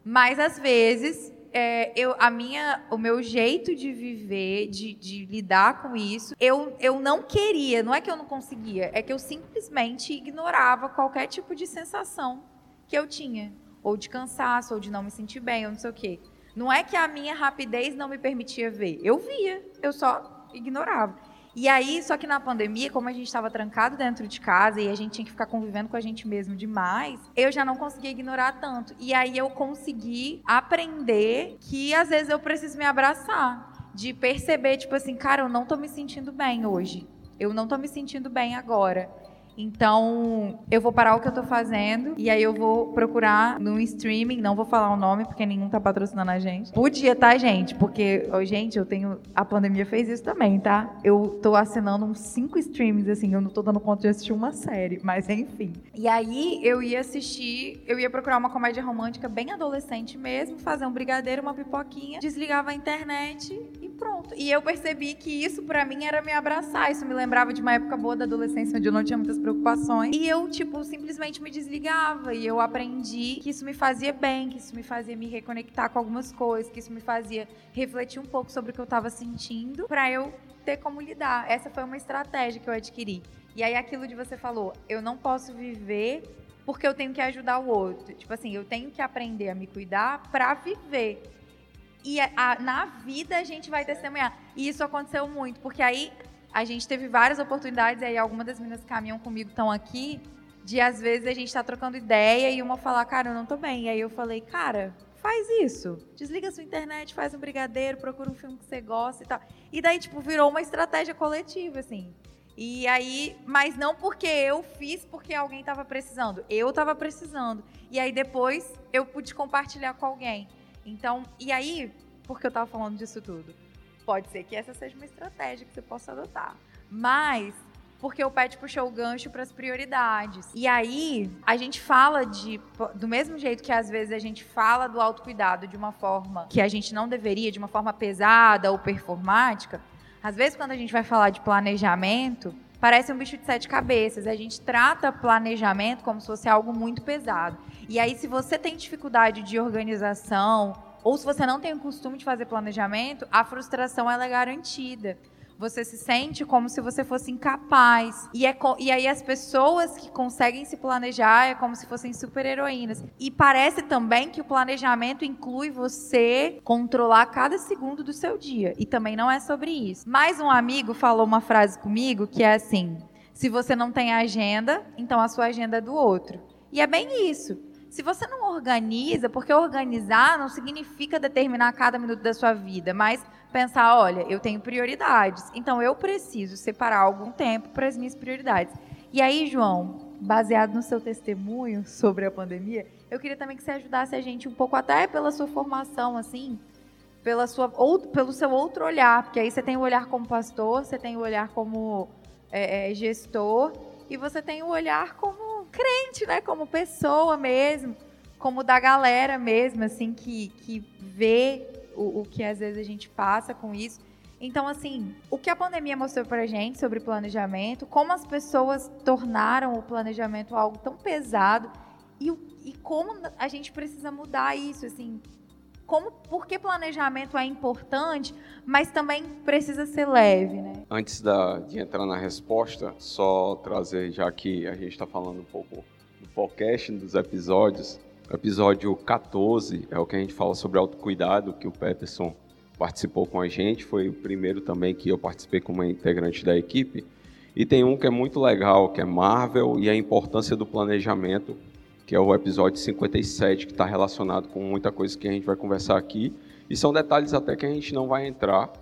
Mas às vezes, é, eu, a minha, o meu jeito de viver, de, de lidar com isso, eu, eu não queria, não é que eu não conseguia, é que eu simplesmente ignorava qualquer tipo de sensação que eu tinha. Ou de cansaço, ou de não me sentir bem, ou não sei o quê. Não é que a minha rapidez não me permitia ver. Eu via, eu só ignorava. E aí, só que na pandemia, como a gente estava trancado dentro de casa e a gente tinha que ficar convivendo com a gente mesmo demais, eu já não conseguia ignorar tanto. E aí eu consegui aprender que às vezes eu preciso me abraçar, de perceber tipo assim, cara, eu não tô me sentindo bem hoje. Eu não tô me sentindo bem agora. Então, eu vou parar o que eu tô fazendo e aí eu vou procurar no streaming, não vou falar o nome porque nenhum tá patrocinando a gente. Podia, tá, gente? Porque, oh, gente, eu tenho. A pandemia fez isso também, tá? Eu tô assinando uns cinco streamings, assim, eu não tô dando conta de assistir uma série, mas enfim. E aí eu ia assistir, eu ia procurar uma comédia romântica bem adolescente mesmo, fazer um brigadeiro, uma pipoquinha, desligava a internet e pronto. E eu percebi que isso para mim era me abraçar. Isso me lembrava de uma época boa da adolescência onde eu não tinha muitas preocupações. E eu, tipo, simplesmente me desligava. E eu aprendi que isso me fazia bem, que isso me fazia me reconectar com algumas coisas, que isso me fazia refletir um pouco sobre o que eu tava sentindo, para eu ter como lidar. Essa foi uma estratégia que eu adquiri. E aí aquilo de você falou, eu não posso viver porque eu tenho que ajudar o outro. Tipo assim, eu tenho que aprender a me cuidar para viver. E a, a, na vida a gente vai testemunhar. E isso aconteceu muito, porque aí a gente teve várias oportunidades, e aí algumas das meninas que caminham comigo estão aqui, de às vezes a gente tá trocando ideia e uma falar, cara, eu não tô bem. E aí eu falei, cara, faz isso. Desliga sua internet, faz um brigadeiro, procura um filme que você gosta e tal. E daí, tipo, virou uma estratégia coletiva, assim. E aí, mas não porque eu fiz porque alguém estava precisando. Eu estava precisando. E aí depois eu pude compartilhar com alguém. Então, e aí, porque eu estava falando disso tudo? Pode ser que essa seja uma estratégia que você possa adotar. Mas porque o pet puxou o gancho para as prioridades. E aí, a gente fala de do mesmo jeito que às vezes a gente fala do autocuidado de uma forma que a gente não deveria, de uma forma pesada ou performática, às vezes quando a gente vai falar de planejamento, parece um bicho de sete cabeças. A gente trata planejamento como se fosse algo muito pesado. E aí, se você tem dificuldade de organização, ou se você não tem o costume de fazer planejamento, a frustração ela é garantida. Você se sente como se você fosse incapaz. E, é, e aí as pessoas que conseguem se planejar é como se fossem super-heroínas. E parece também que o planejamento inclui você controlar cada segundo do seu dia. E também não é sobre isso. Mais um amigo falou uma frase comigo que é assim: se você não tem agenda, então a sua agenda é do outro. E é bem isso. Se você não organiza, porque organizar não significa determinar cada minuto da sua vida, mas pensar, olha, eu tenho prioridades, então eu preciso separar algum tempo para as minhas prioridades. E aí, João, baseado no seu testemunho sobre a pandemia, eu queria também que você ajudasse a gente um pouco até pela sua formação, assim, pela sua ou pelo seu outro olhar, porque aí você tem o olhar como pastor, você tem o olhar como é, é, gestor e você tem o olhar como crente, né? Como pessoa mesmo, como da galera mesmo, assim, que, que vê o, o que às vezes a gente passa com isso. Então, assim, o que a pandemia mostrou pra gente sobre planejamento, como as pessoas tornaram o planejamento algo tão pesado e, e como a gente precisa mudar isso, assim, como, por que planejamento é importante, mas também precisa ser leve, né? Antes da, de entrar na resposta, só trazer, já que a gente está falando um pouco do podcast, dos episódios, episódio 14 é o que a gente fala sobre autocuidado, que o Peterson participou com a gente, foi o primeiro também que eu participei como integrante da equipe. E tem um que é muito legal, que é Marvel e a importância do planejamento, que é o episódio 57, que está relacionado com muita coisa que a gente vai conversar aqui. E são detalhes até que a gente não vai entrar,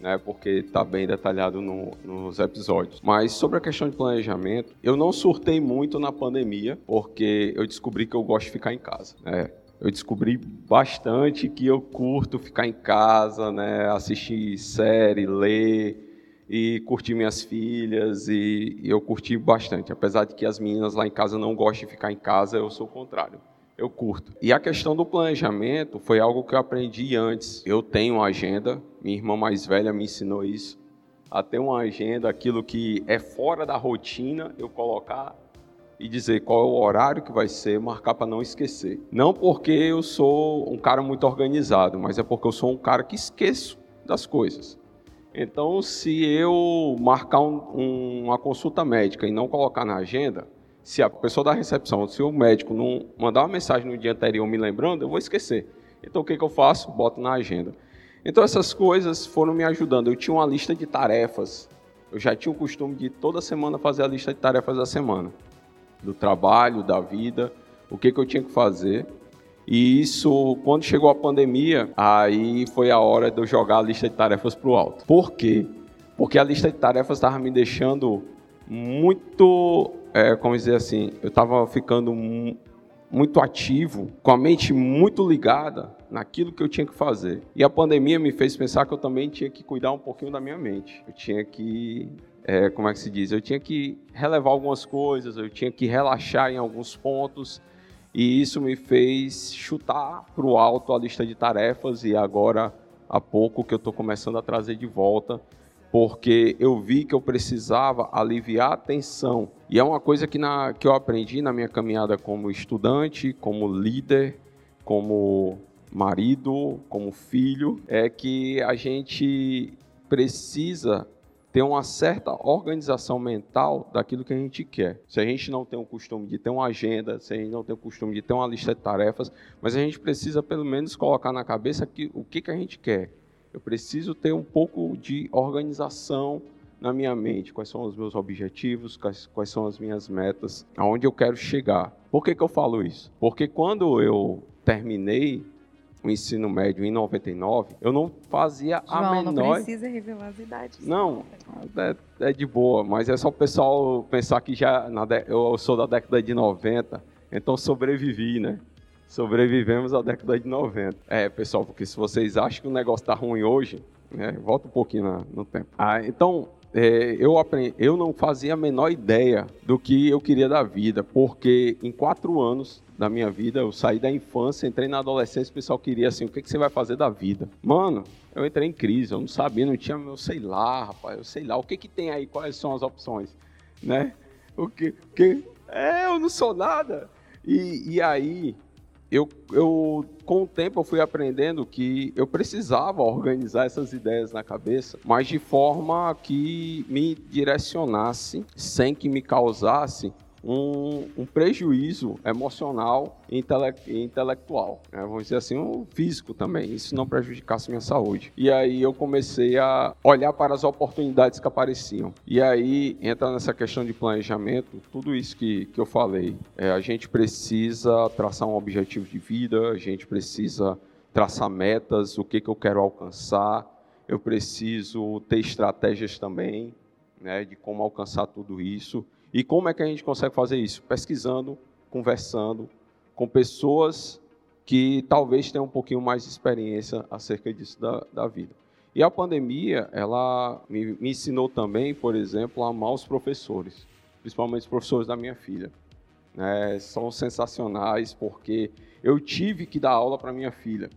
né, porque está bem detalhado no, nos episódios. Mas sobre a questão de planejamento, eu não surtei muito na pandemia, porque eu descobri que eu gosto de ficar em casa. Né? Eu descobri bastante que eu curto ficar em casa, né, assistir série, ler, e curti minhas filhas e, e, eu curti bastante. Apesar de que as meninas lá em casa não gostam de ficar em casa, eu sou o contrário. Eu curto. E a questão do planejamento foi algo que eu aprendi antes. Eu tenho uma agenda, minha irmã mais velha me ensinou isso. A ter uma agenda, aquilo que é fora da rotina, eu colocar e dizer qual é o horário que vai ser, marcar para não esquecer. Não porque eu sou um cara muito organizado, mas é porque eu sou um cara que esqueço das coisas. Então, se eu marcar um, um, uma consulta médica e não colocar na agenda, se a pessoa da recepção, se o médico não mandar uma mensagem no dia anterior me lembrando, eu vou esquecer. Então, o que, que eu faço? Boto na agenda. Então, essas coisas foram me ajudando. Eu tinha uma lista de tarefas. Eu já tinha o costume de toda semana fazer a lista de tarefas da semana. Do trabalho, da vida, o que, que eu tinha que fazer. E isso, quando chegou a pandemia, aí foi a hora de eu jogar a lista de tarefas para o alto. Por quê? Porque a lista de tarefas estava me deixando muito, é, como dizer assim, eu estava ficando muito ativo, com a mente muito ligada naquilo que eu tinha que fazer. E a pandemia me fez pensar que eu também tinha que cuidar um pouquinho da minha mente. Eu tinha que, é, como é que se diz? Eu tinha que relevar algumas coisas, eu tinha que relaxar em alguns pontos e isso me fez chutar para o alto a lista de tarefas e agora há pouco que eu estou começando a trazer de volta, porque eu vi que eu precisava aliviar a tensão. E é uma coisa que, na, que eu aprendi na minha caminhada como estudante, como líder, como marido, como filho, é que a gente precisa ter uma certa organização mental daquilo que a gente quer. Se a gente não tem o costume de ter uma agenda, se a gente não tem o costume de ter uma lista de tarefas, mas a gente precisa pelo menos colocar na cabeça que, o que, que a gente quer. Eu preciso ter um pouco de organização na minha mente, quais são os meus objetivos, quais, quais são as minhas metas, aonde eu quero chegar. Por que, que eu falo isso? Porque quando eu terminei o ensino médio em 99, eu não fazia João, a menor. não precisa revelar as idades. Não, é, é, de boa, mas é só o pessoal pensar que já na de... eu sou da década de 90, então sobrevivi, né? Sobrevivemos à década de 90. É, pessoal, porque se vocês acham que o negócio tá ruim hoje, né, volta um pouquinho na, no tempo. Ah, então, é, eu, aprendi, eu não fazia a menor ideia do que eu queria da vida, porque em quatro anos da minha vida, eu saí da infância, entrei na adolescência, o pessoal queria assim, o que, que você vai fazer da vida? Mano, eu entrei em crise, eu não sabia, não tinha, eu sei lá, rapaz, eu sei lá, o que que tem aí, quais são as opções, né? O que, que é, eu não sou nada. E, e aí, eu, eu, com o tempo, eu fui aprendendo que eu precisava organizar essas ideias na cabeça, mas de forma que me direcionasse, sem que me causasse um, um prejuízo emocional e intele intelectual. Né? Vamos dizer assim, um físico também. Isso não prejudicasse minha saúde. E aí eu comecei a olhar para as oportunidades que apareciam. E aí entra nessa questão de planejamento, tudo isso que, que eu falei. É, a gente precisa traçar um objetivo de vida, a gente precisa traçar metas, o que, que eu quero alcançar. Eu preciso ter estratégias também, né, de como alcançar tudo isso. E como é que a gente consegue fazer isso? Pesquisando, conversando com pessoas que talvez tenham um pouquinho mais de experiência acerca disso da, da vida. E a pandemia, ela me, me, ensinou também, por exemplo, a amar os professores, principalmente os professores da minha filha. É, são sensacionais porque eu tive que dar aula para minha filha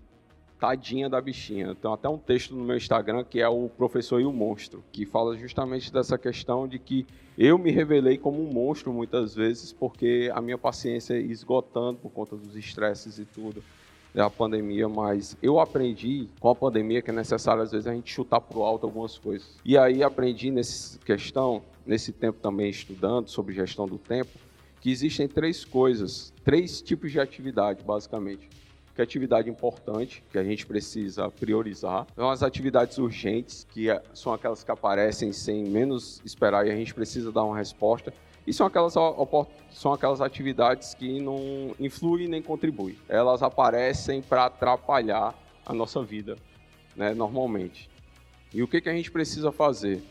tadinha da bichinha. Tem até um texto no meu Instagram que é o Professor e o Monstro, que fala justamente dessa questão de que eu me revelei como um monstro muitas vezes porque a minha paciência ia esgotando por conta dos estresses e tudo da pandemia, mas eu aprendi com a pandemia que é necessário às vezes a gente chutar para o alto algumas coisas. E aí aprendi nessa questão, nesse tempo também estudando sobre gestão do tempo, que existem três coisas, três tipos de atividade, basicamente que é atividade importante, que a gente precisa priorizar. São as atividades urgentes, que é, são aquelas que aparecem sem menos esperar e a gente precisa dar uma resposta. E são aquelas, são aquelas atividades que não influem nem contribuem. Elas aparecem para atrapalhar a nossa vida, né, normalmente. E o que, que a gente precisa fazer?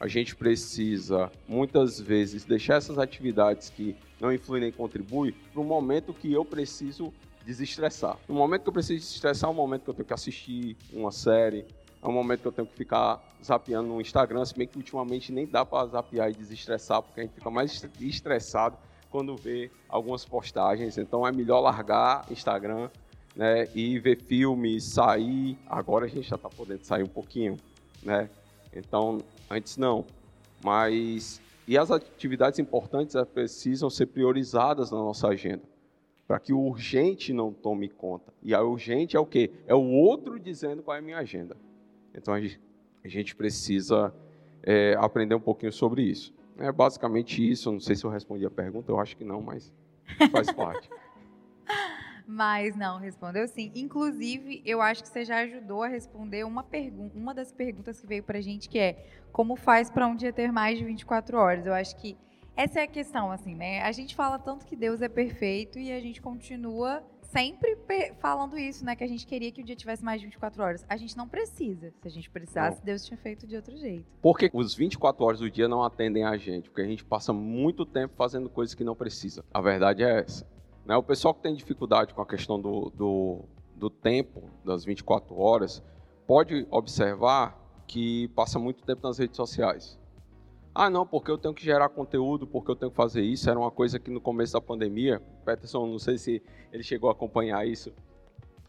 A gente precisa, muitas vezes, deixar essas atividades que não influem nem contribuem para o momento que eu preciso desestressar. No momento que eu preciso desestressar, é um momento que eu tenho que assistir uma série, é um momento que eu tenho que ficar zapeando no Instagram, se bem que ultimamente nem dá para zapear e desestressar, porque a gente fica mais estressado quando vê algumas postagens. Então é melhor largar Instagram né, e ver filmes, sair. Agora a gente já está podendo sair um pouquinho, né? Então, antes não. Mas e as atividades importantes precisam ser priorizadas na nossa agenda para que o urgente não tome conta. E a urgente é o quê? É o outro dizendo qual é a minha agenda. Então a gente, precisa é, aprender um pouquinho sobre isso. É basicamente isso. não sei se eu respondi a pergunta, eu acho que não, mas faz parte. Mas não, respondeu sim. Inclusive, eu acho que você já ajudou a responder uma pergunta, uma das perguntas que veio para a gente, que é como faz para um dia ter mais de 24 horas? Eu acho que essa é a questão, assim, né? A gente fala tanto que Deus é perfeito e a gente continua sempre falando isso, né? Que a gente queria que o dia tivesse mais de 24 horas. A gente não precisa. Se a gente precisasse, não. Deus tinha feito de outro jeito. Porque os 24 horas do dia não atendem a gente, porque a gente passa muito tempo fazendo coisas que não precisa. A verdade é essa. Né? O pessoal que tem dificuldade com a questão do, do, do tempo, das 24 horas, pode observar que passa muito tempo nas redes sociais. Ah, não, porque eu tenho que gerar conteúdo, porque eu tenho que fazer isso. Era uma coisa que no começo da pandemia, Peterson, não sei se ele chegou a acompanhar isso,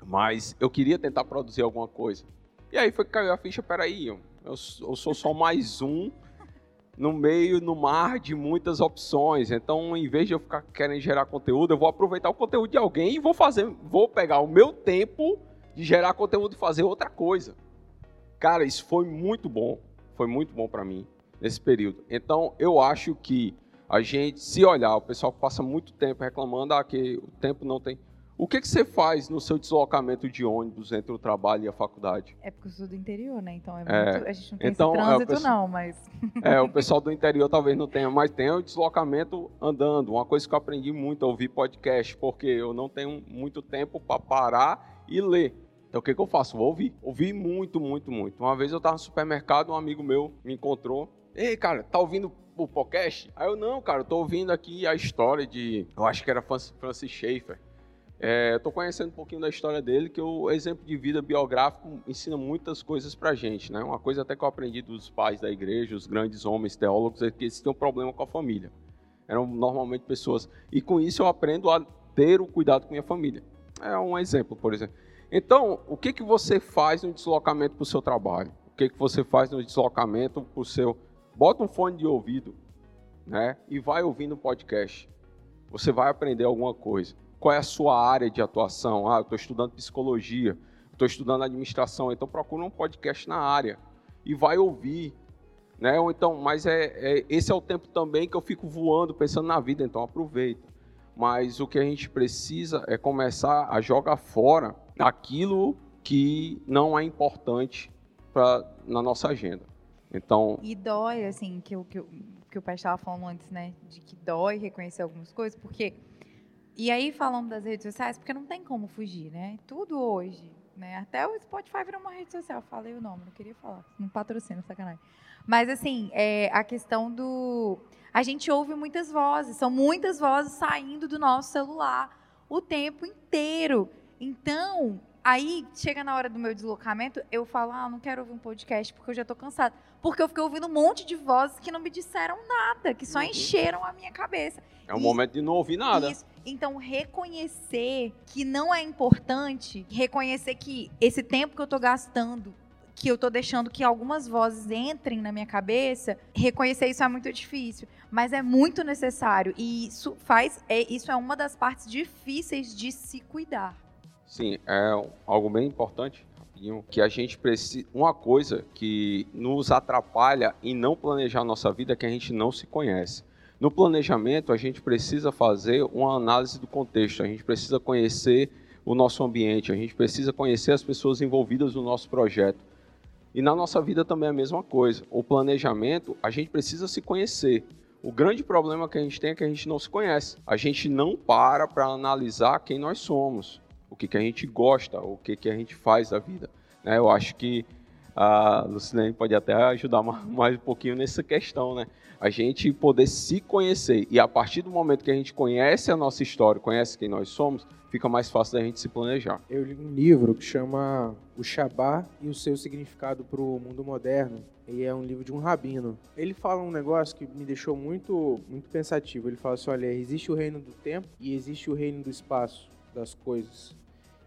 mas eu queria tentar produzir alguma coisa. E aí foi que caiu a ficha, peraí, eu, eu sou só mais um no meio, no mar de muitas opções. Então, em vez de eu ficar querendo gerar conteúdo, eu vou aproveitar o conteúdo de alguém e vou fazer, vou pegar o meu tempo de gerar conteúdo e fazer outra coisa. Cara, isso foi muito bom. Foi muito bom para mim nesse período. Então, eu acho que a gente, se olhar, o pessoal passa muito tempo reclamando ah, que o tempo não tem. O que, que você faz no seu deslocamento de ônibus entre o trabalho e a faculdade? É porque eu sou do interior, né? Então é, é muito, a gente não tem então, esse trânsito, é, pessoal, não, mas. É, o pessoal do interior talvez não tenha, mas tem o deslocamento andando. Uma coisa que eu aprendi muito é ouvir podcast, porque eu não tenho muito tempo para parar e ler. Então o que, que eu faço? Vou ouvir. Ouvi muito, muito, muito. Uma vez eu estava no supermercado, um amigo meu me encontrou. Ei, cara, tá ouvindo o podcast? Aí eu, não, cara, eu tô ouvindo aqui a história de. Eu acho que era Francis Schaeffer. É, Estou conhecendo um pouquinho da história dele, que o exemplo de vida biográfico ensina muitas coisas para gente. Né? Uma coisa até que eu aprendi dos pais da igreja, os grandes homens teólogos, é que eles têm um problema com a família. Eram normalmente pessoas. E com isso eu aprendo a ter o cuidado com minha família. É um exemplo, por exemplo. Então, o que, que você faz no deslocamento para o seu trabalho? O que, que você faz no deslocamento para o seu. Bota um fone de ouvido né? e vai ouvindo um podcast. Você vai aprender alguma coisa qual é a sua área de atuação. Ah, eu estou estudando psicologia, estou estudando administração, então procura um podcast na área e vai ouvir. Né? Ou então, mas é, é, esse é o tempo também que eu fico voando, pensando na vida, então aproveita. Mas o que a gente precisa é começar a jogar fora aquilo que não é importante pra, na nossa agenda. Então, e dói, assim, que, que, que o pai estava falando antes, né? De que dói reconhecer algumas coisas, porque e aí, falando das redes sociais, porque não tem como fugir, né? Tudo hoje, né? Até o Spotify virou uma rede social. Falei o nome, não queria falar. Não patrocina, sacanagem. Mas, assim, é, a questão do... A gente ouve muitas vozes. São muitas vozes saindo do nosso celular o tempo inteiro. Então, Aí, chega na hora do meu deslocamento, eu falo, ah, não quero ouvir um podcast porque eu já estou cansada. Porque eu fiquei ouvindo um monte de vozes que não me disseram nada, que só uhum. encheram a minha cabeça. É um e, momento de não ouvir nada. Isso. Então, reconhecer que não é importante, reconhecer que esse tempo que eu estou gastando que eu tô deixando que algumas vozes entrem na minha cabeça, reconhecer isso é muito difícil, mas é muito necessário e isso faz, é, isso é uma das partes difíceis de se cuidar. Sim, é algo bem importante, que a gente precisa. Uma coisa que nos atrapalha em não planejar a nossa vida é que a gente não se conhece. No planejamento, a gente precisa fazer uma análise do contexto, a gente precisa conhecer o nosso ambiente, a gente precisa conhecer as pessoas envolvidas no nosso projeto. E na nossa vida também é a mesma coisa. O planejamento, a gente precisa se conhecer. O grande problema que a gente tem é que a gente não se conhece. A gente não para para analisar quem nós somos o que, que a gente gosta, o que, que a gente faz da vida. Né? Eu acho que a Lucilene pode até ajudar mais um pouquinho nessa questão, né? A gente poder se conhecer e a partir do momento que a gente conhece a nossa história, conhece quem nós somos, fica mais fácil da gente se planejar. Eu li um livro que chama O Shabá e o seu significado para o mundo moderno. E é um livro de um rabino. Ele fala um negócio que me deixou muito, muito pensativo. Ele fala assim: olha, existe o reino do tempo e existe o reino do espaço das coisas.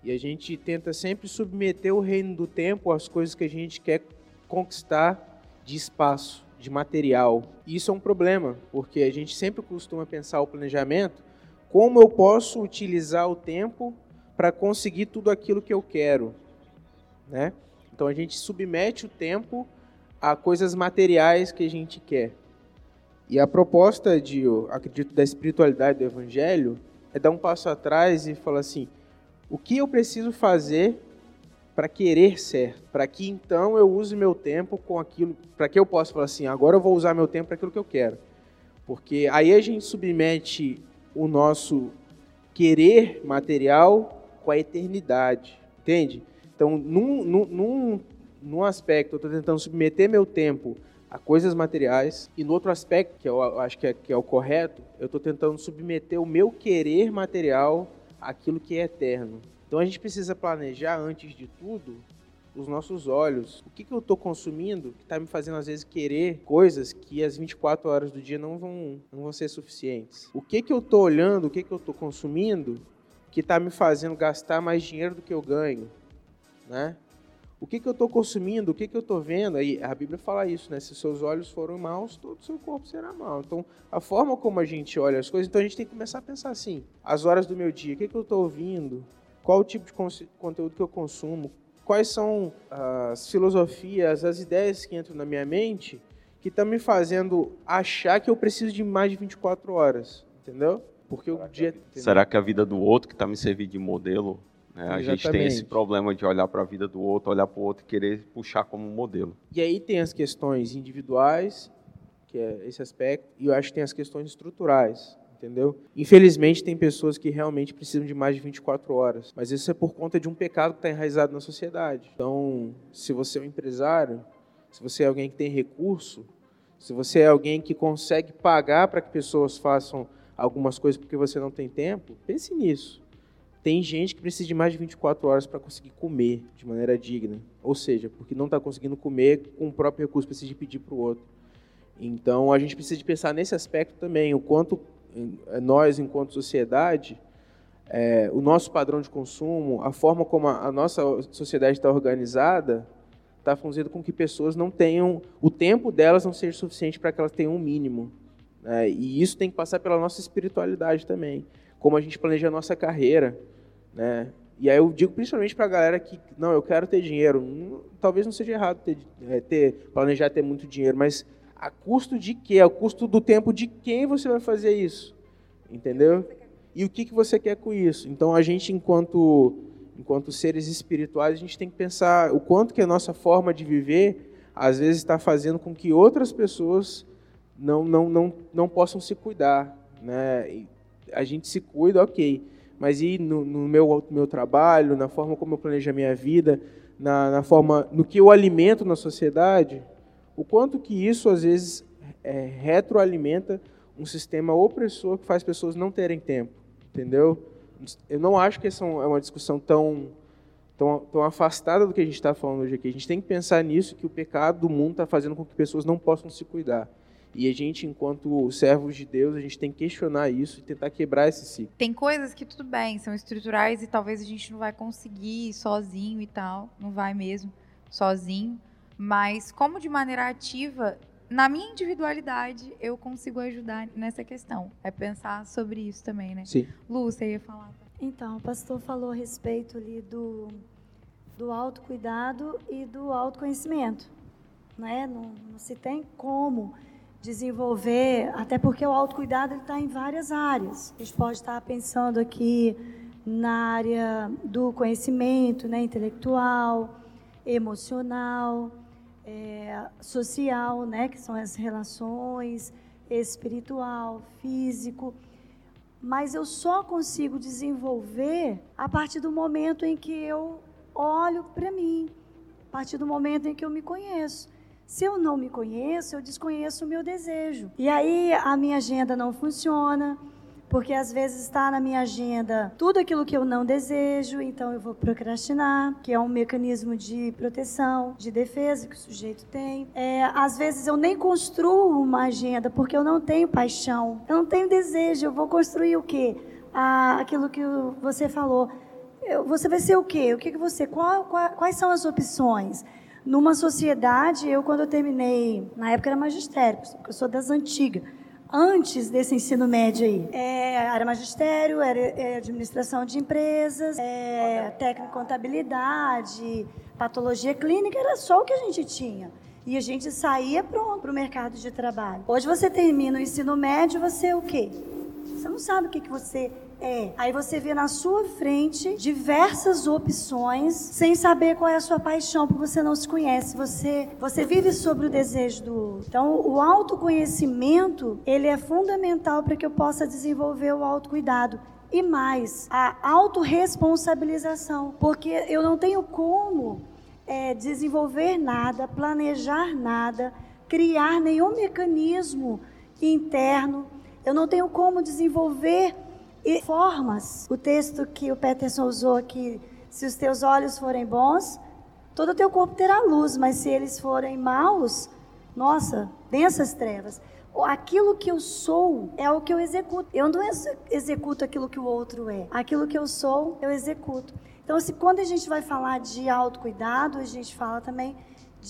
E a gente tenta sempre submeter o reino do tempo às coisas que a gente quer conquistar de espaço, de material. E isso é um problema, porque a gente sempre costuma pensar o planejamento como eu posso utilizar o tempo para conseguir tudo aquilo que eu quero, né? Então a gente submete o tempo a coisas materiais que a gente quer. E a proposta de, eu acredito, da espiritualidade do evangelho é dar um passo atrás e falar assim: o que eu preciso fazer para querer ser, para que então eu use meu tempo com aquilo, para que eu possa falar assim, agora eu vou usar meu tempo para aquilo que eu quero. Porque aí a gente submete o nosso querer material com a eternidade, entende? Então, num, num, num aspecto, eu estou tentando submeter meu tempo a coisas materiais, e no outro aspecto, que eu acho que é, que é o correto, eu estou tentando submeter o meu querer material aquilo que é eterno. Então a gente precisa planejar, antes de tudo, os nossos olhos. O que, que eu estou consumindo que está me fazendo, às vezes, querer coisas que as 24 horas do dia não vão, não vão ser suficientes? O que, que eu estou olhando, o que, que eu estou consumindo que está me fazendo gastar mais dinheiro do que eu ganho? Né? O que, que eu estou consumindo? O que, que eu estou vendo? Aí a Bíblia fala isso, né? Se seus olhos forem maus, todo o seu corpo será mau. Então, a forma como a gente olha as coisas, então a gente tem que começar a pensar assim: as horas do meu dia, o que, que eu estou ouvindo? Qual o tipo de conteúdo que eu consumo? Quais são as filosofias, as ideias que entram na minha mente que estão me fazendo achar que eu preciso de mais de 24 horas? Entendeu? Porque o dia. Será que a vida do outro que está me servindo de modelo é, a gente tem esse problema de olhar para a vida do outro, olhar para o outro e querer puxar como modelo. E aí tem as questões individuais, que é esse aspecto, e eu acho que tem as questões estruturais, entendeu? Infelizmente tem pessoas que realmente precisam de mais de 24 horas, mas isso é por conta de um pecado que está enraizado na sociedade. Então, se você é um empresário, se você é alguém que tem recurso, se você é alguém que consegue pagar para que pessoas façam algumas coisas porque você não tem tempo, pense nisso. Tem gente que precisa de mais de 24 horas para conseguir comer de maneira digna. Ou seja, porque não está conseguindo comer com o próprio recurso, precisa de pedir para o outro. Então, a gente precisa de pensar nesse aspecto também, o quanto eh, nós, enquanto sociedade, é, o nosso padrão de consumo, a forma como a, a nossa sociedade está organizada, está fazendo com que pessoas não tenham, o tempo delas não seja suficiente para que elas tenham um mínimo. Né? E isso tem que passar pela nossa espiritualidade também, como a gente planeja a nossa carreira, né? E aí eu digo principalmente para a galera que, não, eu quero ter dinheiro. talvez não seja errado ter, é, ter, planejar ter muito dinheiro, mas a custo de quê? A custo do tempo de quem você vai fazer isso. Entendeu? E o que, que você quer com isso? Então a gente, enquanto, enquanto seres espirituais, a gente tem que pensar o quanto que a nossa forma de viver, às vezes, está fazendo com que outras pessoas não, não, não, não possam se cuidar. Né? A gente se cuida, ok mas e no, no meu, meu trabalho, na forma como eu planejo a minha vida, na, na, forma, no que eu alimento na sociedade, o quanto que isso às vezes é, retroalimenta um sistema opressor que faz pessoas não terem tempo, entendeu? Eu não acho que essa é uma discussão tão, tão, tão afastada do que a gente está falando hoje aqui. A gente tem que pensar nisso, que o pecado do mundo está fazendo com que pessoas não possam se cuidar. E a gente, enquanto servos de Deus, a gente tem que questionar isso e tentar quebrar esse ciclo. Tem coisas que tudo bem, são estruturais e talvez a gente não vai conseguir sozinho e tal, não vai mesmo sozinho, mas como de maneira ativa, na minha individualidade, eu consigo ajudar nessa questão. É pensar sobre isso também, né? Sim. Lu, você ia falar. Então, o pastor falou a respeito ali do, do autocuidado e do autoconhecimento. Né? Não, não se tem como desenvolver, até porque o autocuidado está em várias áreas. A gente pode estar pensando aqui na área do conhecimento, né, intelectual, emocional, é, social, né, que são as relações, espiritual, físico. Mas eu só consigo desenvolver a partir do momento em que eu olho para mim, a partir do momento em que eu me conheço. Se eu não me conheço, eu desconheço o meu desejo. E aí a minha agenda não funciona, porque às vezes está na minha agenda tudo aquilo que eu não desejo, então eu vou procrastinar, que é um mecanismo de proteção, de defesa que o sujeito tem. É, às vezes eu nem construo uma agenda porque eu não tenho paixão, eu não tenho desejo. Eu vou construir o quê? Ah, aquilo que você falou. Você vai ser o quê? O que, que você? Qual, qual, quais são as opções? Numa sociedade, eu quando eu terminei, na época era magistério, porque eu sou das antigas, antes desse ensino médio aí. É, era magistério, era é, administração de empresas, é, técnico contabilidade, patologia clínica, era só o que a gente tinha. E a gente saía pronto para o mercado de trabalho. Hoje você termina o ensino médio, você é o quê? Você não sabe o que, que você é. Aí você vê na sua frente diversas opções, sem saber qual é a sua paixão, porque você não se conhece. Você, você vive sobre o desejo do outro. Então, o autoconhecimento, ele é fundamental para que eu possa desenvolver o autocuidado. E mais, a autorresponsabilização. Porque eu não tenho como é, desenvolver nada, planejar nada, criar nenhum mecanismo interno. Eu não tenho como desenvolver e formas. O texto que o Peterson usou aqui, se os teus olhos forem bons, todo o teu corpo terá luz, mas se eles forem maus, nossa, densas trevas. Aquilo que eu sou é o que eu executo. Eu não executo aquilo que o outro é. Aquilo que eu sou, eu executo. Então, se quando a gente vai falar de autocuidado, a gente fala também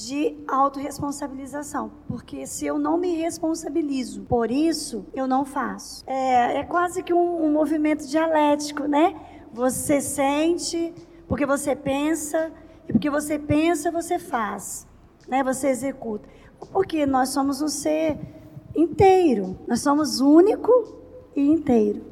de autorresponsabilização, porque se eu não me responsabilizo por isso, eu não faço. É, é quase que um, um movimento dialético, né? Você sente, porque você pensa, e porque você pensa, você faz, né? Você executa. Porque nós somos um ser inteiro, nós somos único e inteiro.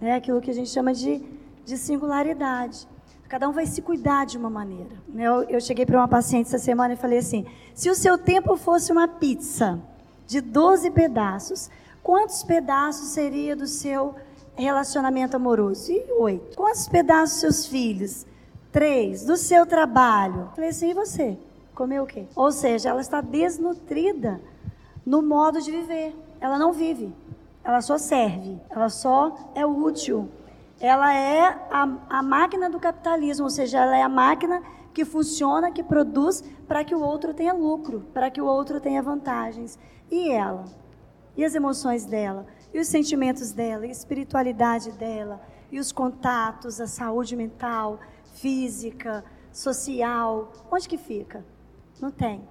É aquilo que a gente chama de, de singularidade. Cada um vai se cuidar de uma maneira. Né? Eu, cheguei para uma paciente essa semana e falei assim: se o seu tempo fosse uma pizza de 12 pedaços, quantos pedaços seria do seu relacionamento amoroso? E oito. Quantos pedaços seus filhos? Três. Do seu trabalho? Falei assim: e você? Comeu o quê? Ou seja, ela está desnutrida no modo de viver. Ela não vive. Ela só serve. Ela só é útil ela é a, a máquina do capitalismo, ou seja, ela é a máquina que funciona, que produz para que o outro tenha lucro, para que o outro tenha vantagens. E ela? E as emoções dela? E os sentimentos dela? E a espiritualidade dela? E os contatos, a saúde mental, física, social? Onde que fica? Não tem.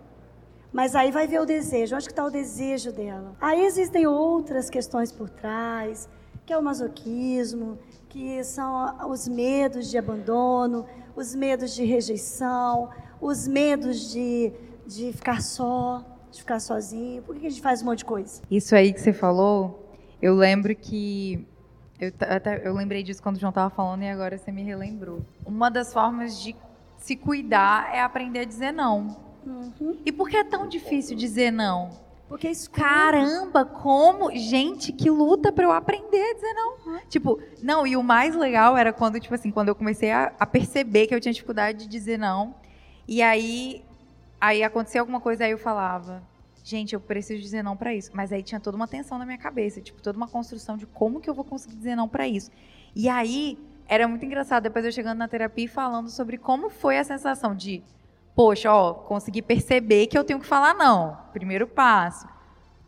Mas aí vai ver o desejo. Onde está o desejo dela? Aí existem outras questões por trás, que é o masoquismo, que são os medos de abandono, os medos de rejeição, os medos de, de ficar só, de ficar sozinho. Por que a gente faz um monte de coisa? Isso aí que você falou, eu lembro que. Eu, até, eu lembrei disso quando o João estava falando e agora você me relembrou. Uma das formas de se cuidar é aprender a dizer não. Uhum. E por que é tão difícil dizer não? Porque isso Caramba, como gente que luta para eu aprender a dizer não. Uhum. Tipo, não, e o mais legal era quando, tipo assim, quando eu comecei a, a, perceber que eu tinha dificuldade de dizer não. E aí, aí acontecia alguma coisa, aí eu falava, gente, eu preciso dizer não para isso. Mas aí tinha toda uma tensão na minha cabeça, tipo, toda uma construção de como que eu vou conseguir dizer não para isso. E aí, era muito engraçado, depois eu chegando na terapia e falando sobre como foi a sensação de poxa, ó, consegui perceber que eu tenho que falar não. Primeiro passo.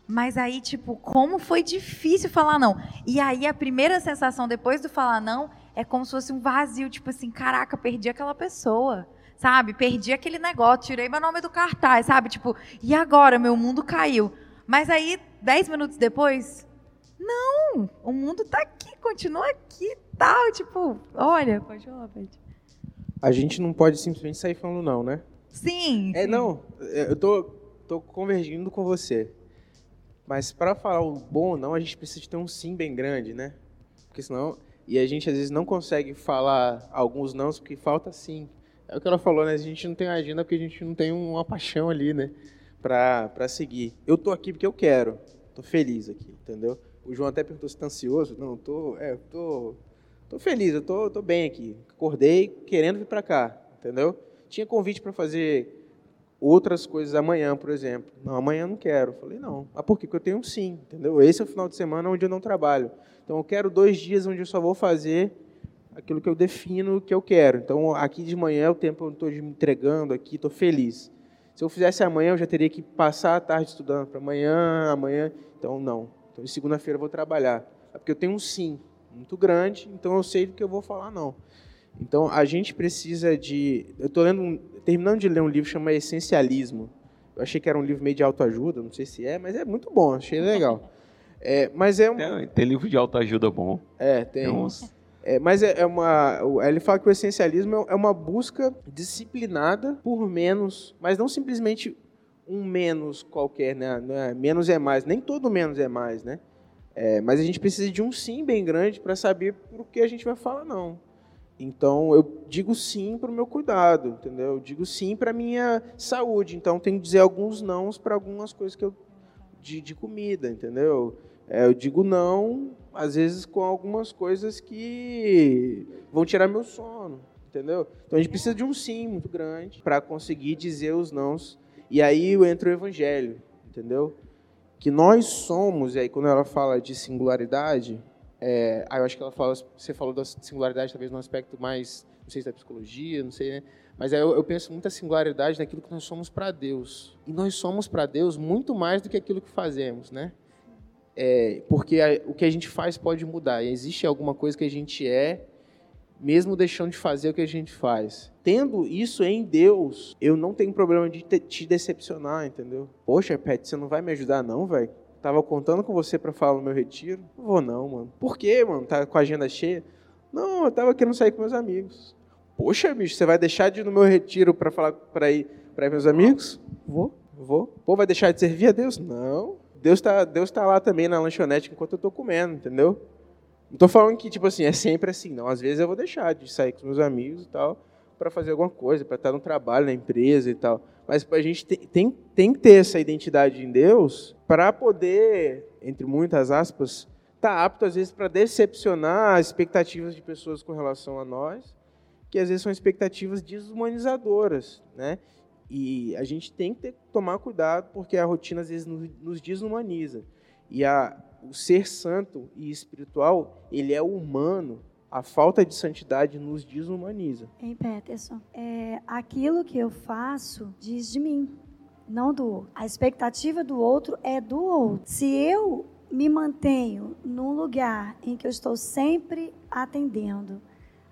Mas aí, tipo, como foi difícil falar não. E aí a primeira sensação depois do falar não é como se fosse um vazio, tipo assim, caraca, perdi aquela pessoa. Sabe? Perdi aquele negócio, tirei meu nome do cartaz, sabe? Tipo, e agora meu mundo caiu. Mas aí, dez minutos depois, não, o mundo tá aqui, continua aqui, tal, tipo, olha, falar, Pede. A gente não pode simplesmente sair falando não, né? Sim. É, não, é, eu tô, tô convergindo com você. Mas para falar o bom ou não, a gente precisa ter um sim bem grande, né? Porque senão. E a gente às vezes não consegue falar alguns não porque falta sim. É o que ela falou, né? A gente não tem agenda porque a gente não tem uma paixão ali, né? Pra, pra seguir. Eu tô aqui porque eu quero. Tô feliz aqui, entendeu? O João até perguntou se tá ansioso. Não, tô. É, tô. Tô feliz, eu tô, tô bem aqui. Acordei querendo vir para cá, entendeu? Tinha convite para fazer outras coisas amanhã, por exemplo. Não, amanhã não quero. falei, não. Mas por quê? Porque eu tenho um sim, entendeu? Esse é o final de semana onde eu não trabalho. Então eu quero dois dias onde eu só vou fazer aquilo que eu defino que eu quero. Então aqui de manhã é o tempo que eu estou me entregando aqui, estou feliz. Se eu fizesse amanhã, eu já teria que passar a tarde estudando para amanhã, amanhã. Então não. Então segunda-feira eu vou trabalhar. É porque eu tenho um sim muito grande, então eu sei do que eu vou falar não. Então, a gente precisa de. Eu estou lendo, terminando de ler um livro chamado Essencialismo. Eu achei que era um livro meio de autoajuda, não sei se é, mas é muito bom, achei legal. É, mas é um... tem, tem livro de autoajuda bom. É, tem. tem uns... é, mas é, é, uma. Ele fala que o essencialismo é uma busca disciplinada por menos, mas não simplesmente um menos qualquer, né? É, menos é mais. Nem todo menos é mais, né? É, mas a gente precisa de um sim bem grande para saber por que a gente vai falar não. Então eu digo sim para o meu cuidado, entendeu? Eu digo sim para minha saúde. Então tenho que dizer alguns nãos para algumas coisas que eu de, de comida, entendeu? É, eu digo não, às vezes com algumas coisas que vão tirar meu sono, entendeu? Então a gente precisa de um sim muito grande para conseguir dizer os nãos. E aí entra o evangelho, entendeu? Que nós somos, e aí quando ela fala de singularidade, é, eu acho que ela fala, você falou da singularidade talvez no aspecto mais, não sei se é da psicologia, não sei, né? Mas eu, eu penso muita singularidade naquilo que nós somos para Deus. E nós somos para Deus muito mais do que aquilo que fazemos, né? É, porque a, o que a gente faz pode mudar. E existe alguma coisa que a gente é mesmo deixando de fazer o que a gente faz. Tendo isso em Deus, eu não tenho problema de te, te decepcionar, entendeu? Poxa, Pet, você não vai me ajudar não, velho? Tava contando com você para falar no meu retiro. Não vou não, mano. Por quê, mano? Tá com a agenda cheia? Não, eu tava querendo sair com meus amigos. Poxa, bicho, você vai deixar de ir no meu retiro para falar para ir para meus amigos? Vou, vou. Pô, vai deixar de servir a Deus? Não. Deus tá, Deus tá lá também na lanchonete enquanto eu tô comendo, entendeu? Não tô falando que tipo assim, é sempre assim, não. Às vezes eu vou deixar de sair com meus amigos e tal para fazer alguma coisa, para estar no trabalho, na empresa e tal. Mas a gente tem, tem, tem que ter essa identidade em Deus para poder, entre muitas aspas, estar tá apto às vezes para decepcionar as expectativas de pessoas com relação a nós que às vezes são expectativas desumanizadoras, né? E a gente tem que ter, tomar cuidado porque a rotina às vezes nos, nos desumaniza. E a, o ser santo e espiritual, ele é humano. A falta de santidade nos desumaniza. Hein, Peterson? É, aquilo que eu faço diz de mim, não do outro. A expectativa do outro é do outro. Se eu me mantenho num lugar em que eu estou sempre atendendo,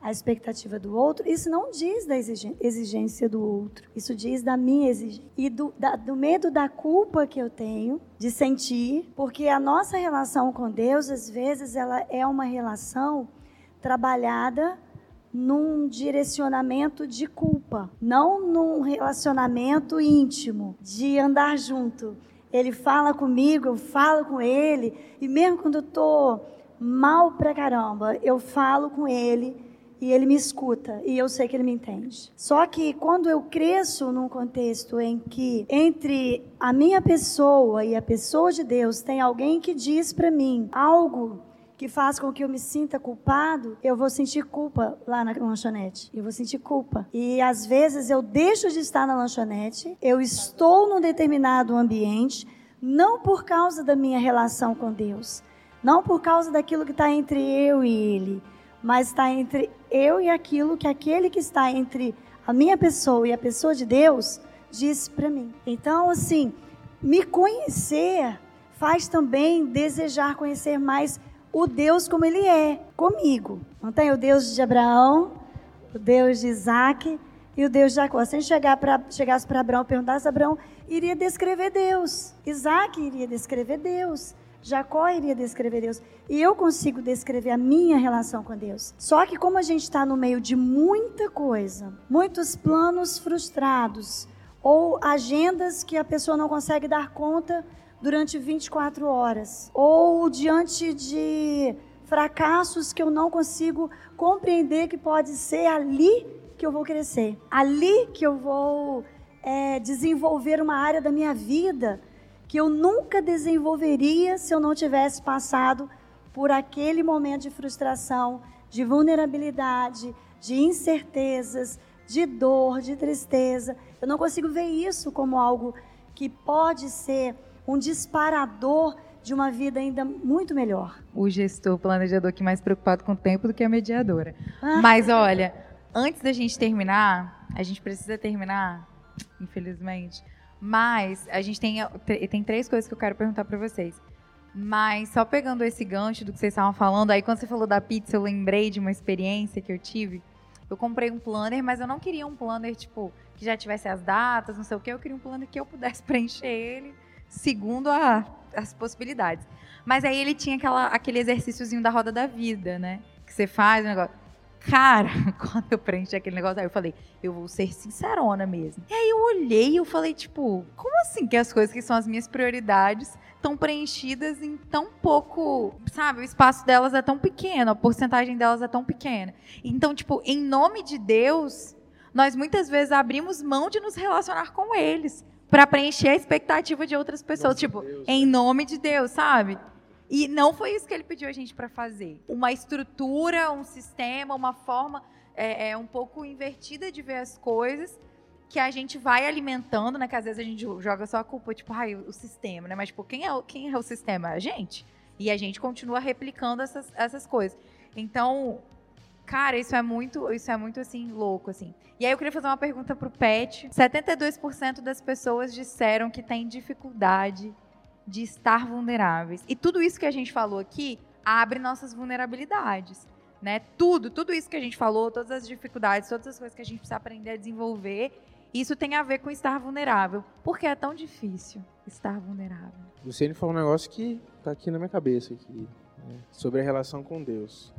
a expectativa do outro, isso não diz da exigência do outro, isso diz da minha exigência. E do, da, do medo da culpa que eu tenho de sentir, porque a nossa relação com Deus, às vezes, ela é uma relação trabalhada num direcionamento de culpa, não num relacionamento íntimo, de andar junto. Ele fala comigo, eu falo com ele, e mesmo quando eu estou mal pra caramba, eu falo com ele e ele me escuta e eu sei que ele me entende. Só que quando eu cresço num contexto em que entre a minha pessoa e a pessoa de Deus tem alguém que diz para mim algo que faz com que eu me sinta culpado, eu vou sentir culpa lá na lanchonete. Eu vou sentir culpa. E às vezes eu deixo de estar na lanchonete, eu estou num determinado ambiente, não por causa da minha relação com Deus, não por causa daquilo que está entre eu e Ele, mas está entre eu e aquilo que aquele que está entre a minha pessoa e a pessoa de Deus disse para mim. Então, assim, me conhecer faz também desejar conhecer mais o Deus como ele é comigo. Não tem o Deus de Abraão, o Deus de Isaac e o Deus de Jacó. Se a gente chegar pra, chegasse para Abraão e perguntasse, Abraão iria descrever Deus. Isaac iria descrever Deus. Jacó iria descrever Deus. E eu consigo descrever a minha relação com Deus. Só que, como a gente está no meio de muita coisa, muitos planos frustrados, ou agendas que a pessoa não consegue dar conta durante 24 horas, ou diante de fracassos que eu não consigo compreender que pode ser ali que eu vou crescer, ali que eu vou é, desenvolver uma área da minha vida que eu nunca desenvolveria se eu não tivesse passado por aquele momento de frustração, de vulnerabilidade, de incertezas, de dor, de tristeza. Eu não consigo ver isso como algo que pode ser um disparador de uma vida ainda muito melhor. O gestor, planejador que mais preocupado com o tempo do que a mediadora. Ah. Mas olha, antes da gente terminar, a gente precisa terminar, infelizmente, mas a gente tem, tem três coisas que eu quero perguntar para vocês. Mas só pegando esse gancho do que vocês estavam falando, aí quando você falou da pizza, eu lembrei de uma experiência que eu tive. Eu comprei um planner, mas eu não queria um planner, tipo, que já tivesse as datas, não sei o quê. Eu queria um planner que eu pudesse preencher ele segundo a, as possibilidades. Mas aí ele tinha aquela, aquele exercíciozinho da roda da vida, né? Que você faz o negócio. Cara, quando eu preenchi aquele negócio, aí eu falei, eu vou ser sincerona mesmo. E aí eu olhei e eu falei, tipo, como assim que as coisas que são as minhas prioridades estão preenchidas em tão pouco, sabe? O espaço delas é tão pequeno, a porcentagem delas é tão pequena. Então, tipo, em nome de Deus, nós muitas vezes abrimos mão de nos relacionar com eles para preencher a expectativa de outras pessoas, Nossa tipo, Deus, em nome de Deus, sabe? E não foi isso que ele pediu a gente para fazer. Uma estrutura, um sistema, uma forma é, é, um pouco invertida de ver as coisas que a gente vai alimentando, né? Que às vezes a gente joga só a culpa, tipo, ai, o sistema, né? Mas, tipo, quem é, quem é o sistema? A gente. E a gente continua replicando essas, essas coisas. Então, cara, isso é muito, isso é muito, assim, louco, assim. E aí eu queria fazer uma pergunta pro Pet. 72% das pessoas disseram que tem dificuldade de estar vulneráveis. E tudo isso que a gente falou aqui abre nossas vulnerabilidades. né? Tudo, tudo isso que a gente falou, todas as dificuldades, todas as coisas que a gente precisa aprender a desenvolver, isso tem a ver com estar vulnerável. Por que é tão difícil estar vulnerável? Luciene falou um negócio que tá aqui na minha cabeça aqui, né? sobre a relação com Deus.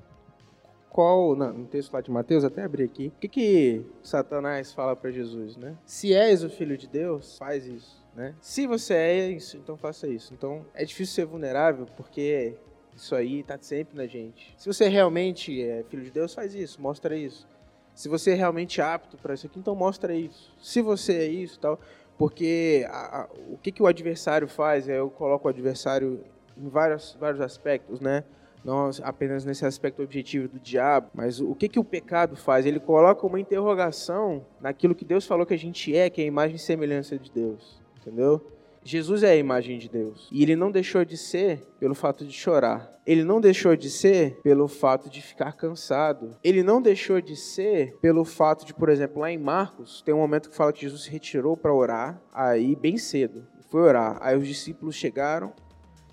Qual, no texto lá de Mateus, até abri aqui, o que, que Satanás fala para Jesus, né? Se és o filho de Deus, faz isso, né? Se você é isso, então faça isso. Então, é difícil ser vulnerável porque isso aí tá sempre na gente. Se você realmente é filho de Deus, faz isso, mostra isso. Se você é realmente apto para isso aqui, então mostra isso. Se você é isso, tal, porque a, a, o que, que o adversário faz? É, eu coloco o adversário em vários, vários aspectos, né? Não apenas nesse aspecto objetivo do diabo, mas o que, que o pecado faz? Ele coloca uma interrogação naquilo que Deus falou que a gente é, que é a imagem e semelhança de Deus, entendeu? Jesus é a imagem de Deus. E ele não deixou de ser pelo fato de chorar. Ele não deixou de ser pelo fato de ficar cansado. Ele não deixou de ser pelo fato de, por exemplo, lá em Marcos, tem um momento que fala que Jesus se retirou para orar, aí bem cedo. Foi orar. Aí os discípulos chegaram,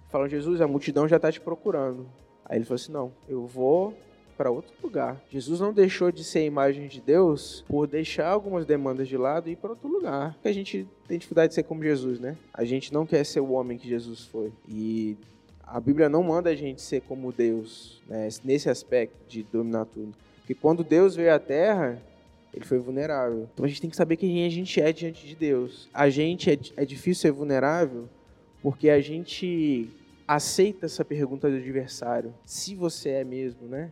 falam: Jesus, a multidão já está te procurando. Aí ele falou assim: não, eu vou para outro lugar. Jesus não deixou de ser a imagem de Deus por deixar algumas demandas de lado e ir para outro lugar. Porque a gente tem dificuldade de ser como Jesus, né? A gente não quer ser o homem que Jesus foi. E a Bíblia não manda a gente ser como Deus, né? nesse aspecto de dominar tudo. Porque quando Deus veio à Terra, ele foi vulnerável. Então a gente tem que saber quem a gente é diante de Deus. A gente é, é difícil ser vulnerável porque a gente aceita essa pergunta do adversário, se você é mesmo, né?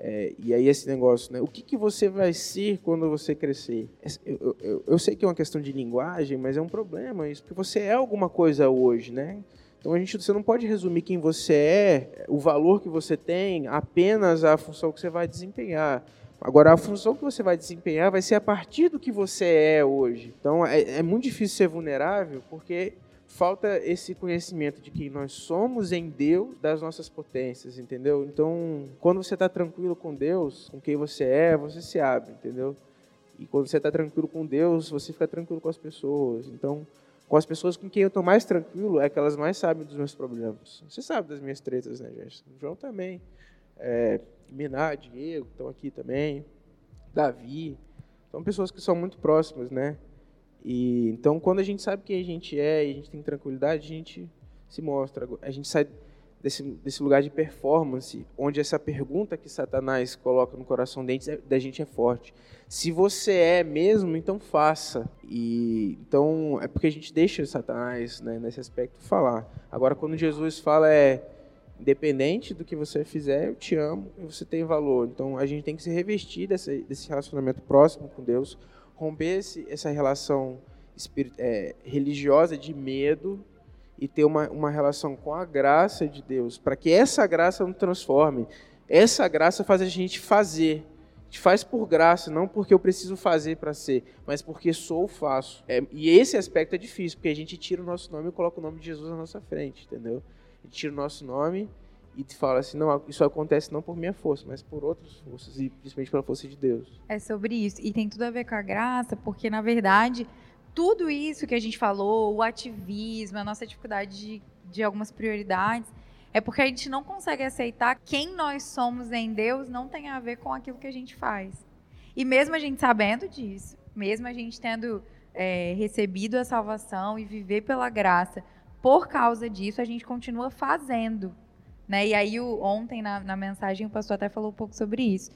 É, e aí esse negócio, né? O que, que você vai ser quando você crescer? Eu, eu, eu, sei que é uma questão de linguagem, mas é um problema isso, porque você é alguma coisa hoje, né? Então a gente, você não pode resumir quem você é, o valor que você tem, apenas a função que você vai desempenhar. Agora, a função que você vai desempenhar vai ser a partir do que você é hoje. Então é, é muito difícil ser vulnerável, porque falta esse conhecimento de quem nós somos em Deus, das nossas potências, entendeu? Então, quando você está tranquilo com Deus, com quem você é, você se abre, entendeu? E quando você está tranquilo com Deus, você fica tranquilo com as pessoas. Então, com as pessoas com quem eu estou mais tranquilo, é que elas mais sabem dos meus problemas. Você sabe das minhas tretas, né, gente? O João também. É, Miná, Diego, estão aqui também. Davi. São pessoas que são muito próximas, né? E então, quando a gente sabe quem a gente é e a gente tem tranquilidade, a gente se mostra. A gente sai desse, desse lugar de performance, onde essa pergunta que Satanás coloca no coração da gente é forte. Se você é mesmo, então faça. E então é porque a gente deixa Satanás né, nesse aspecto falar. Agora, quando Jesus fala é independente do que você fizer, eu te amo e você tem valor. Então a gente tem que se revestir desse relacionamento próximo com Deus romper esse, essa relação é, religiosa de medo e ter uma, uma relação com a graça de Deus, para que essa graça não transforme. Essa graça faz a gente fazer. A gente faz por graça, não porque eu preciso fazer para ser, mas porque sou, faço. É, e esse aspecto é difícil, porque a gente tira o nosso nome e coloca o nome de Jesus na nossa frente, entendeu? A gente tira o nosso nome e te fala assim, não, isso acontece não por minha força, mas por outras forças, e principalmente pela força de Deus. É sobre isso. E tem tudo a ver com a graça, porque, na verdade, tudo isso que a gente falou, o ativismo, a nossa dificuldade de, de algumas prioridades, é porque a gente não consegue aceitar quem nós somos em Deus não tem a ver com aquilo que a gente faz. E mesmo a gente sabendo disso, mesmo a gente tendo é, recebido a salvação e viver pela graça, por causa disso, a gente continua fazendo né? E aí, o, ontem, na, na mensagem, o pastor até falou um pouco sobre isso.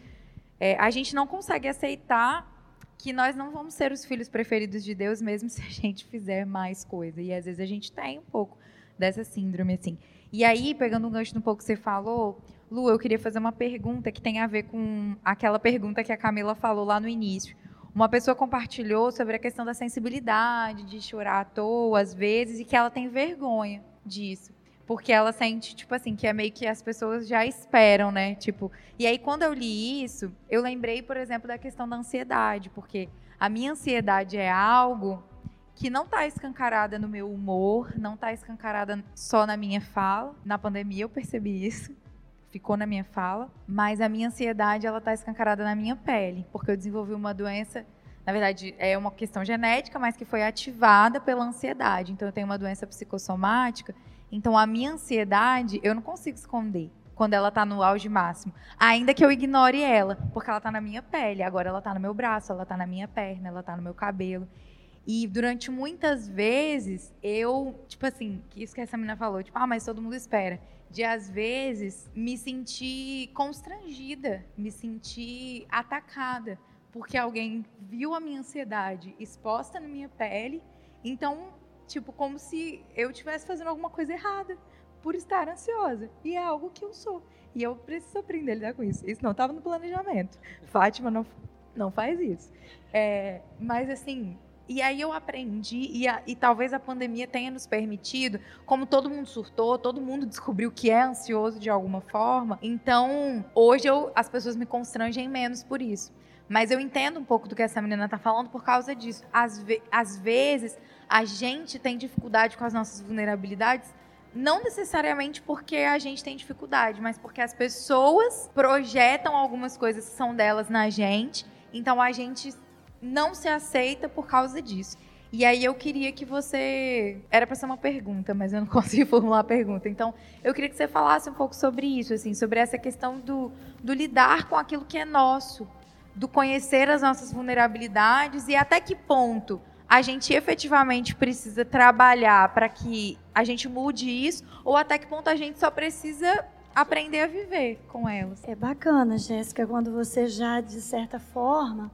É, a gente não consegue aceitar que nós não vamos ser os filhos preferidos de Deus mesmo se a gente fizer mais coisa. E às vezes a gente tem um pouco dessa síndrome assim. E aí, pegando um gancho no pouco que você falou, Lu, eu queria fazer uma pergunta que tem a ver com aquela pergunta que a Camila falou lá no início. Uma pessoa compartilhou sobre a questão da sensibilidade, de chorar à toa às vezes e que ela tem vergonha disso. Porque ela sente, tipo assim, que é meio que as pessoas já esperam, né? Tipo, e aí quando eu li isso, eu lembrei, por exemplo, da questão da ansiedade, porque a minha ansiedade é algo que não está escancarada no meu humor, não está escancarada só na minha fala. Na pandemia eu percebi isso, ficou na minha fala, mas a minha ansiedade ela está escancarada na minha pele, porque eu desenvolvi uma doença, na verdade é uma questão genética, mas que foi ativada pela ansiedade. Então eu tenho uma doença psicossomática então, a minha ansiedade, eu não consigo esconder. quando ela tá no auge máximo. Ainda que eu ignore ela, porque ela tá na minha pele, agora ela tá no meu braço, ela tá na minha perna, ela tá no meu cabelo. E durante muitas vezes eu, tipo assim, isso que essa menina falou, tipo, ah, mas todo mundo espera. De às vezes me sentir constrangida, me sentir atacada, porque alguém viu a minha ansiedade exposta na minha pele, então, tipo, como se eu estivesse fazendo alguma coisa errada por estar ansiosa. E é algo que eu sou. E eu preciso aprender a lidar com isso. Isso não estava no planejamento. Fátima não, não faz isso. É, mas, assim, e aí eu aprendi, e, a, e, talvez a pandemia tenha nos permitido, como todo mundo surtou, todo mundo descobriu que é ansioso de alguma forma, então hoje eu, as pessoas me constrangem menos por isso. Mas eu entendo um pouco do que essa menina está falando por causa disso. Às, ve às vezes, a gente tem dificuldade com as nossas vulnerabilidades não necessariamente porque a gente tem dificuldade, mas porque as pessoas projetam algumas coisas que são delas na gente, então a gente não se aceita por causa disso. E aí eu queria que você. Era para ser uma pergunta, mas eu não consegui formular a pergunta. Então, eu queria que você falasse um pouco sobre isso, assim, sobre essa questão do, do lidar com aquilo que é nosso, do conhecer as nossas vulnerabilidades e até que ponto a gente efetivamente precisa trabalhar para que a gente mude isso, ou até que ponto a gente só precisa aprender a viver com elas. É bacana, Jéssica, quando você já, de certa forma,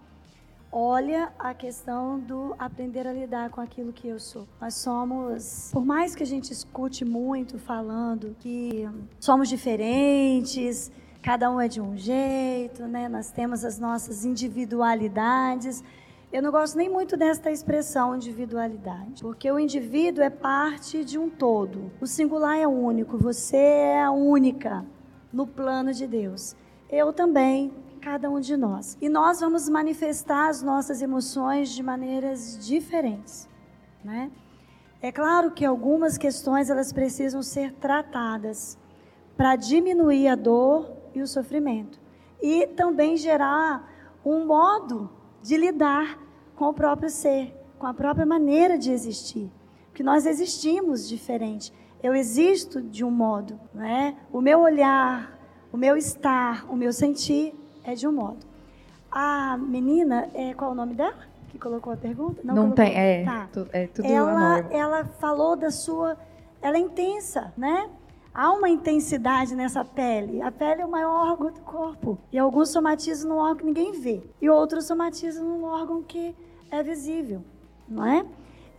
olha a questão do aprender a lidar com aquilo que eu sou. Nós somos, por mais que a gente escute muito falando que somos diferentes, cada um é de um jeito, né? Nós temos as nossas individualidades. Eu não gosto nem muito desta expressão individualidade, porque o indivíduo é parte de um todo. O singular é único, você é a única no plano de Deus. Eu também, cada um de nós. E nós vamos manifestar as nossas emoções de maneiras diferentes, né? É claro que algumas questões elas precisam ser tratadas para diminuir a dor e o sofrimento e também gerar um modo de lidar com o próprio ser, com a própria maneira de existir. Porque nós existimos diferente. Eu existo de um modo, não é? O meu olhar, o meu estar, o meu sentir é de um modo. A menina, é, qual é o nome dela? Que colocou a pergunta? Não, Não tem, é, tá. tu, é tudo ela, ela falou da sua, ela é intensa, né? Há uma intensidade nessa pele. A pele é o maior órgão do corpo. E alguns somatizam num órgão que ninguém vê. E outros somatizam num órgão que é visível, não é?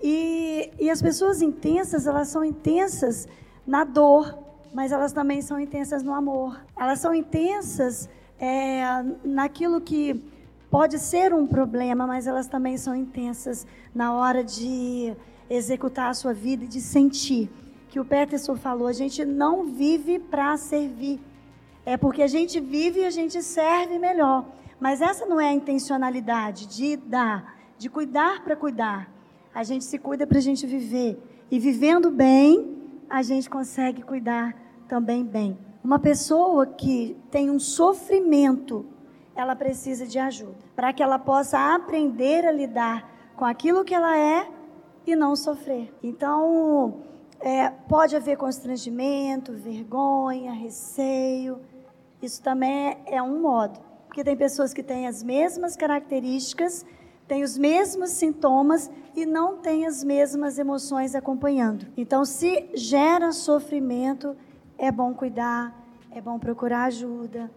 E, e as pessoas intensas, elas são intensas na dor, mas elas também são intensas no amor. Elas são intensas é, naquilo que pode ser um problema, mas elas também são intensas na hora de executar a sua vida e de sentir que o Peterson falou, a gente não vive para servir. É porque a gente vive e a gente serve melhor. Mas essa não é a intencionalidade de dar, de cuidar para cuidar. A gente se cuida para a gente viver. E vivendo bem, a gente consegue cuidar também bem. Uma pessoa que tem um sofrimento, ela precisa de ajuda. Para que ela possa aprender a lidar com aquilo que ela é e não sofrer. Então, é, pode haver constrangimento, vergonha, receio. Isso também é, é um modo. Porque tem pessoas que têm as mesmas características, têm os mesmos sintomas e não têm as mesmas emoções acompanhando. Então, se gera sofrimento, é bom cuidar, é bom procurar ajuda.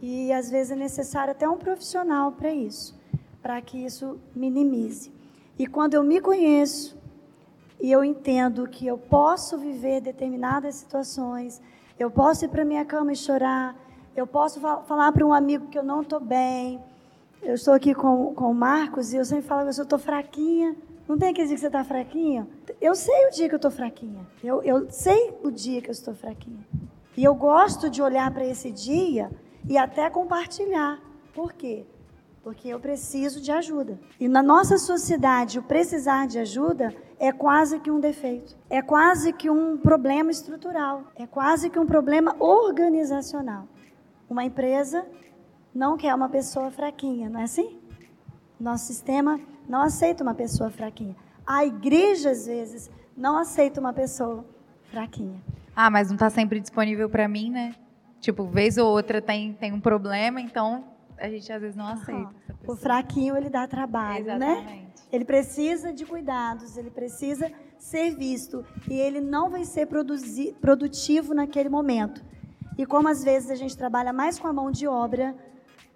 E às vezes é necessário até um profissional para isso, para que isso minimize. E quando eu me conheço, e eu entendo que eu posso viver determinadas situações, eu posso ir para minha cama e chorar, eu posso falar para um amigo que eu não estou bem. Eu estou aqui com, com o Marcos e eu sempre falo que eu estou fraquinha. Não tem aquele dia que você está fraquinha? Eu sei o dia que eu estou fraquinha. Eu, eu sei o dia que eu estou fraquinha. E eu gosto de olhar para esse dia e até compartilhar. Por quê? Porque eu preciso de ajuda. E na nossa sociedade, o precisar de ajuda é quase que um defeito, é quase que um problema estrutural, é quase que um problema organizacional. Uma empresa não quer uma pessoa fraquinha, não é assim? Nosso sistema não aceita uma pessoa fraquinha. A igreja, às vezes, não aceita uma pessoa fraquinha. Ah, mas não está sempre disponível para mim, né? Tipo, vez ou outra tem, tem um problema, então a gente às vezes não aceita. O fraquinho ele dá trabalho, Exatamente. né? Ele precisa de cuidados, ele precisa ser visto e ele não vai ser produzi- produtivo naquele momento. E como às vezes a gente trabalha mais com a mão de obra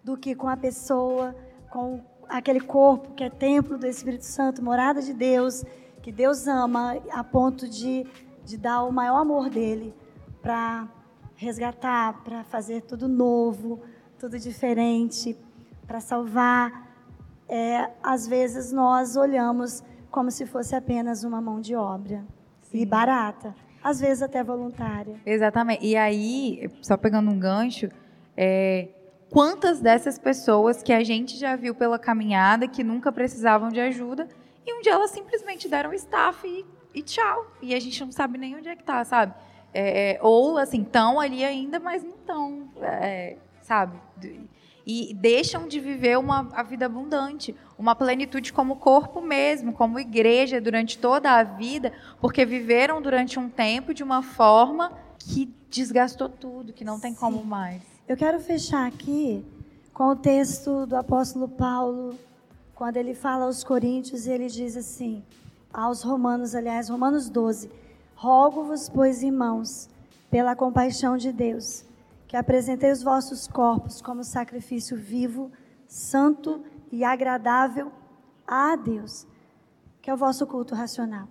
do que com a pessoa, com aquele corpo que é templo do Espírito Santo, morada de Deus, que Deus ama a ponto de, de dar o maior amor dele para resgatar, para fazer tudo novo, tudo diferente, para salvar. É, às vezes nós olhamos como se fosse apenas uma mão de obra e barata, às vezes até voluntária. Exatamente. E aí, só pegando um gancho, é, quantas dessas pessoas que a gente já viu pela caminhada que nunca precisavam de ajuda e um dia elas simplesmente deram staff e, e tchau. E a gente não sabe nem onde é que tá, sabe? É, ou assim, estão ali ainda, mas não estão, é, sabe? E deixam de viver uma a vida abundante, uma plenitude como corpo mesmo, como igreja durante toda a vida, porque viveram durante um tempo de uma forma que desgastou tudo, que não tem Sim. como mais. Eu quero fechar aqui com o texto do apóstolo Paulo, quando ele fala aos Coríntios, ele diz assim, aos Romanos, aliás, Romanos 12: Rogo-vos, pois, irmãos, pela compaixão de Deus, que apresentei os vossos corpos como sacrifício vivo, santo e agradável a Deus, que é o vosso culto racional.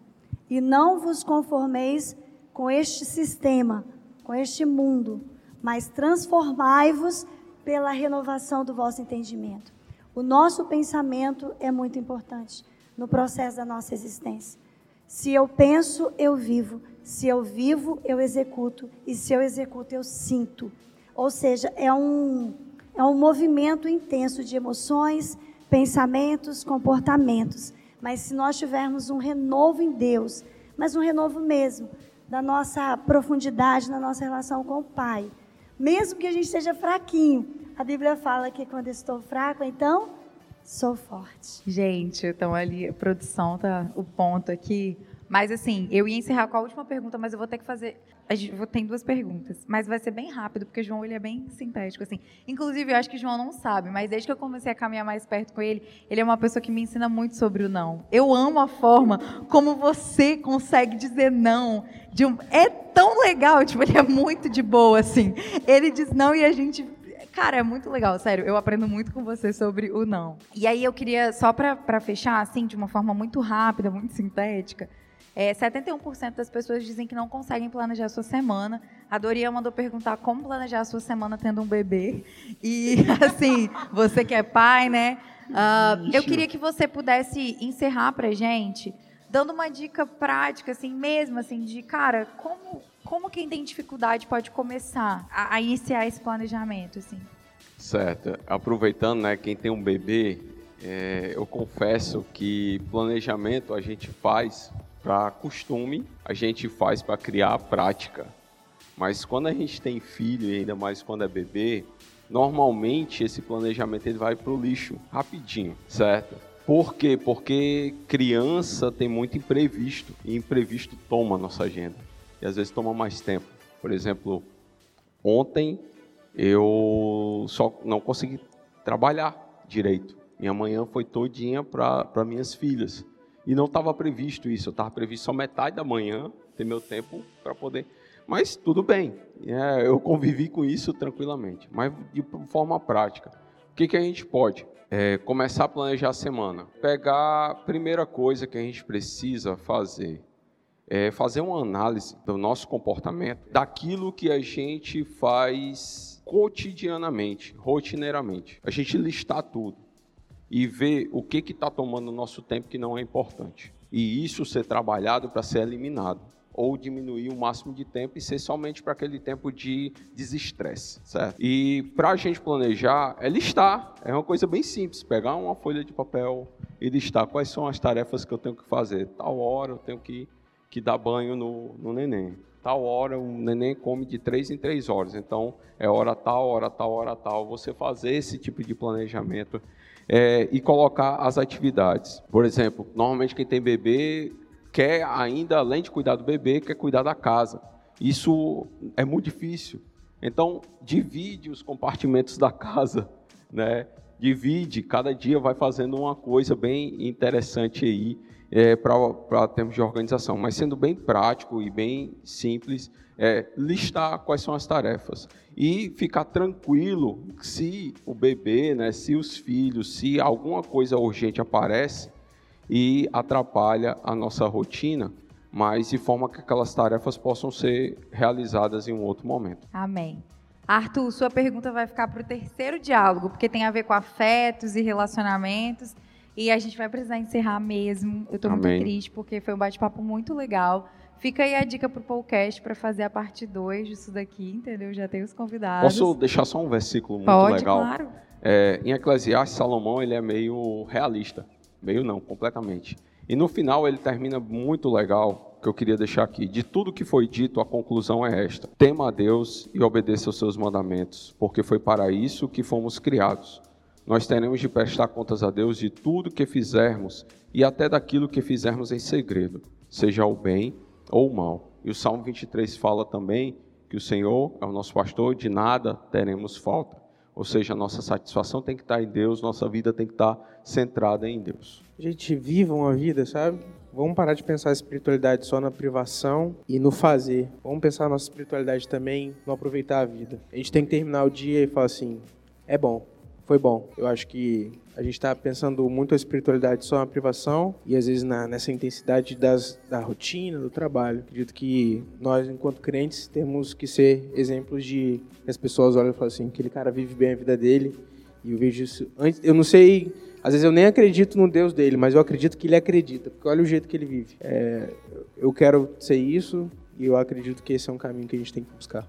E não vos conformeis com este sistema, com este mundo, mas transformai-vos pela renovação do vosso entendimento. O nosso pensamento é muito importante no processo da nossa existência. Se eu penso, eu vivo. Se eu vivo, eu executo. E se eu executo, eu sinto. Ou seja, é um, é um movimento intenso de emoções, pensamentos, comportamentos. Mas se nós tivermos um renovo em Deus, mas um renovo mesmo, da nossa profundidade, na nossa relação com o Pai, mesmo que a gente esteja fraquinho, a Bíblia fala que quando estou fraco, então sou forte. Gente, então ali a produção tá o ponto aqui. Mas assim, eu ia encerrar com a última pergunta, mas eu vou ter que fazer. Vou tem duas perguntas, mas vai ser bem rápido porque o João ele é bem sintético assim. Inclusive, eu acho que o João não sabe, mas desde que eu comecei a caminhar mais perto com ele, ele é uma pessoa que me ensina muito sobre o não. Eu amo a forma como você consegue dizer não. Um, é tão legal, tipo, ele é muito de boa assim. Ele diz não e a gente Cara, é muito legal, sério. Eu aprendo muito com você sobre o não. E aí eu queria, só para fechar, assim, de uma forma muito rápida, muito sintética, é, 71% das pessoas dizem que não conseguem planejar a sua semana. A Doria mandou perguntar como planejar a sua semana tendo um bebê. E, assim, você que é pai, né? Ah, eu queria que você pudesse encerrar pra gente, dando uma dica prática, assim, mesmo, assim, de, cara, como, como quem tem dificuldade pode começar a, a iniciar esse planejamento, assim? Certo. Aproveitando, né, quem tem um bebê, é, eu confesso que planejamento a gente faz para costume, a gente faz para criar prática. Mas quando a gente tem filho, e ainda mais quando é bebê, normalmente esse planejamento ele vai para o lixo rapidinho, certo? Por quê? Porque criança tem muito imprevisto e imprevisto toma a nossa agenda e às vezes toma mais tempo. Por exemplo, ontem eu só não consegui trabalhar direito. Minha manhã foi todinha para minhas filhas. E não estava previsto isso. Estava previsto só metade da manhã, ter meu tempo para poder. Mas tudo bem. É, eu convivi com isso tranquilamente. Mas de forma prática. O que, que a gente pode? É, começar a planejar a semana. Pegar a primeira coisa que a gente precisa fazer é fazer uma análise do nosso comportamento, daquilo que a gente faz cotidianamente, rotineiramente. A gente listar tudo e ver o que está tomando o nosso tempo que não é importante. E isso ser trabalhado para ser eliminado. Ou diminuir o máximo de tempo e ser somente para aquele tempo de desestresse, certo? E para a gente planejar, é listar. É uma coisa bem simples. Pegar uma folha de papel e listar quais são as tarefas que eu tenho que fazer. Tal hora eu tenho que, que dar banho no, no neném. Tal hora o neném come de três em três horas. Então, é hora tal, hora tal, hora tal. Você fazer esse tipo de planejamento é, e colocar as atividades. Por exemplo, normalmente quem tem bebê quer ainda, além de cuidar do bebê, quer cuidar da casa. Isso é muito difícil. Então, divide os compartimentos da casa, né? Divide, cada dia vai fazendo uma coisa bem interessante aí é, para termos de organização, mas sendo bem prático e bem simples, é, listar quais são as tarefas e ficar tranquilo se o bebê, né, se os filhos, se alguma coisa urgente aparece e atrapalha a nossa rotina, mas de forma que aquelas tarefas possam ser realizadas em um outro momento. Amém. Arthur, sua pergunta vai ficar para o terceiro diálogo, porque tem a ver com afetos e relacionamentos. E a gente vai precisar encerrar mesmo. Eu estou muito triste, porque foi um bate-papo muito legal. Fica aí a dica para o podcast para fazer a parte 2 disso daqui, entendeu? Já tem os convidados. Posso deixar só um versículo muito Pode, legal? Claro. É, em Eclesiastes, Salomão ele é meio realista. Meio não, completamente. E no final ele termina muito legal, que eu queria deixar aqui. De tudo que foi dito, a conclusão é esta: tema a Deus e obedeça aos seus mandamentos, porque foi para isso que fomos criados. Nós teremos de prestar contas a Deus de tudo que fizermos e até daquilo que fizermos em segredo, seja o bem ou mal. E o Salmo 23 fala também que o Senhor é o nosso pastor, de nada teremos falta. Ou seja, a nossa satisfação tem que estar em Deus, nossa vida tem que estar centrada em Deus. Gente, vivam a vida, sabe? Vamos parar de pensar a espiritualidade só na privação e no fazer. Vamos pensar a nossa espiritualidade também no aproveitar a vida. A gente tem que terminar o dia e falar assim: é bom, foi bom. Eu acho que a gente está pensando muito a espiritualidade só na privação e às vezes na, nessa intensidade das, da rotina, do trabalho. Acredito que nós, enquanto crentes, temos que ser exemplos de as pessoas olham e falam assim: aquele cara vive bem a vida dele. E eu vejo isso. Eu não sei, às vezes eu nem acredito no Deus dele, mas eu acredito que ele acredita, porque olha o jeito que ele vive. É, eu quero ser isso e eu acredito que esse é um caminho que a gente tem que buscar.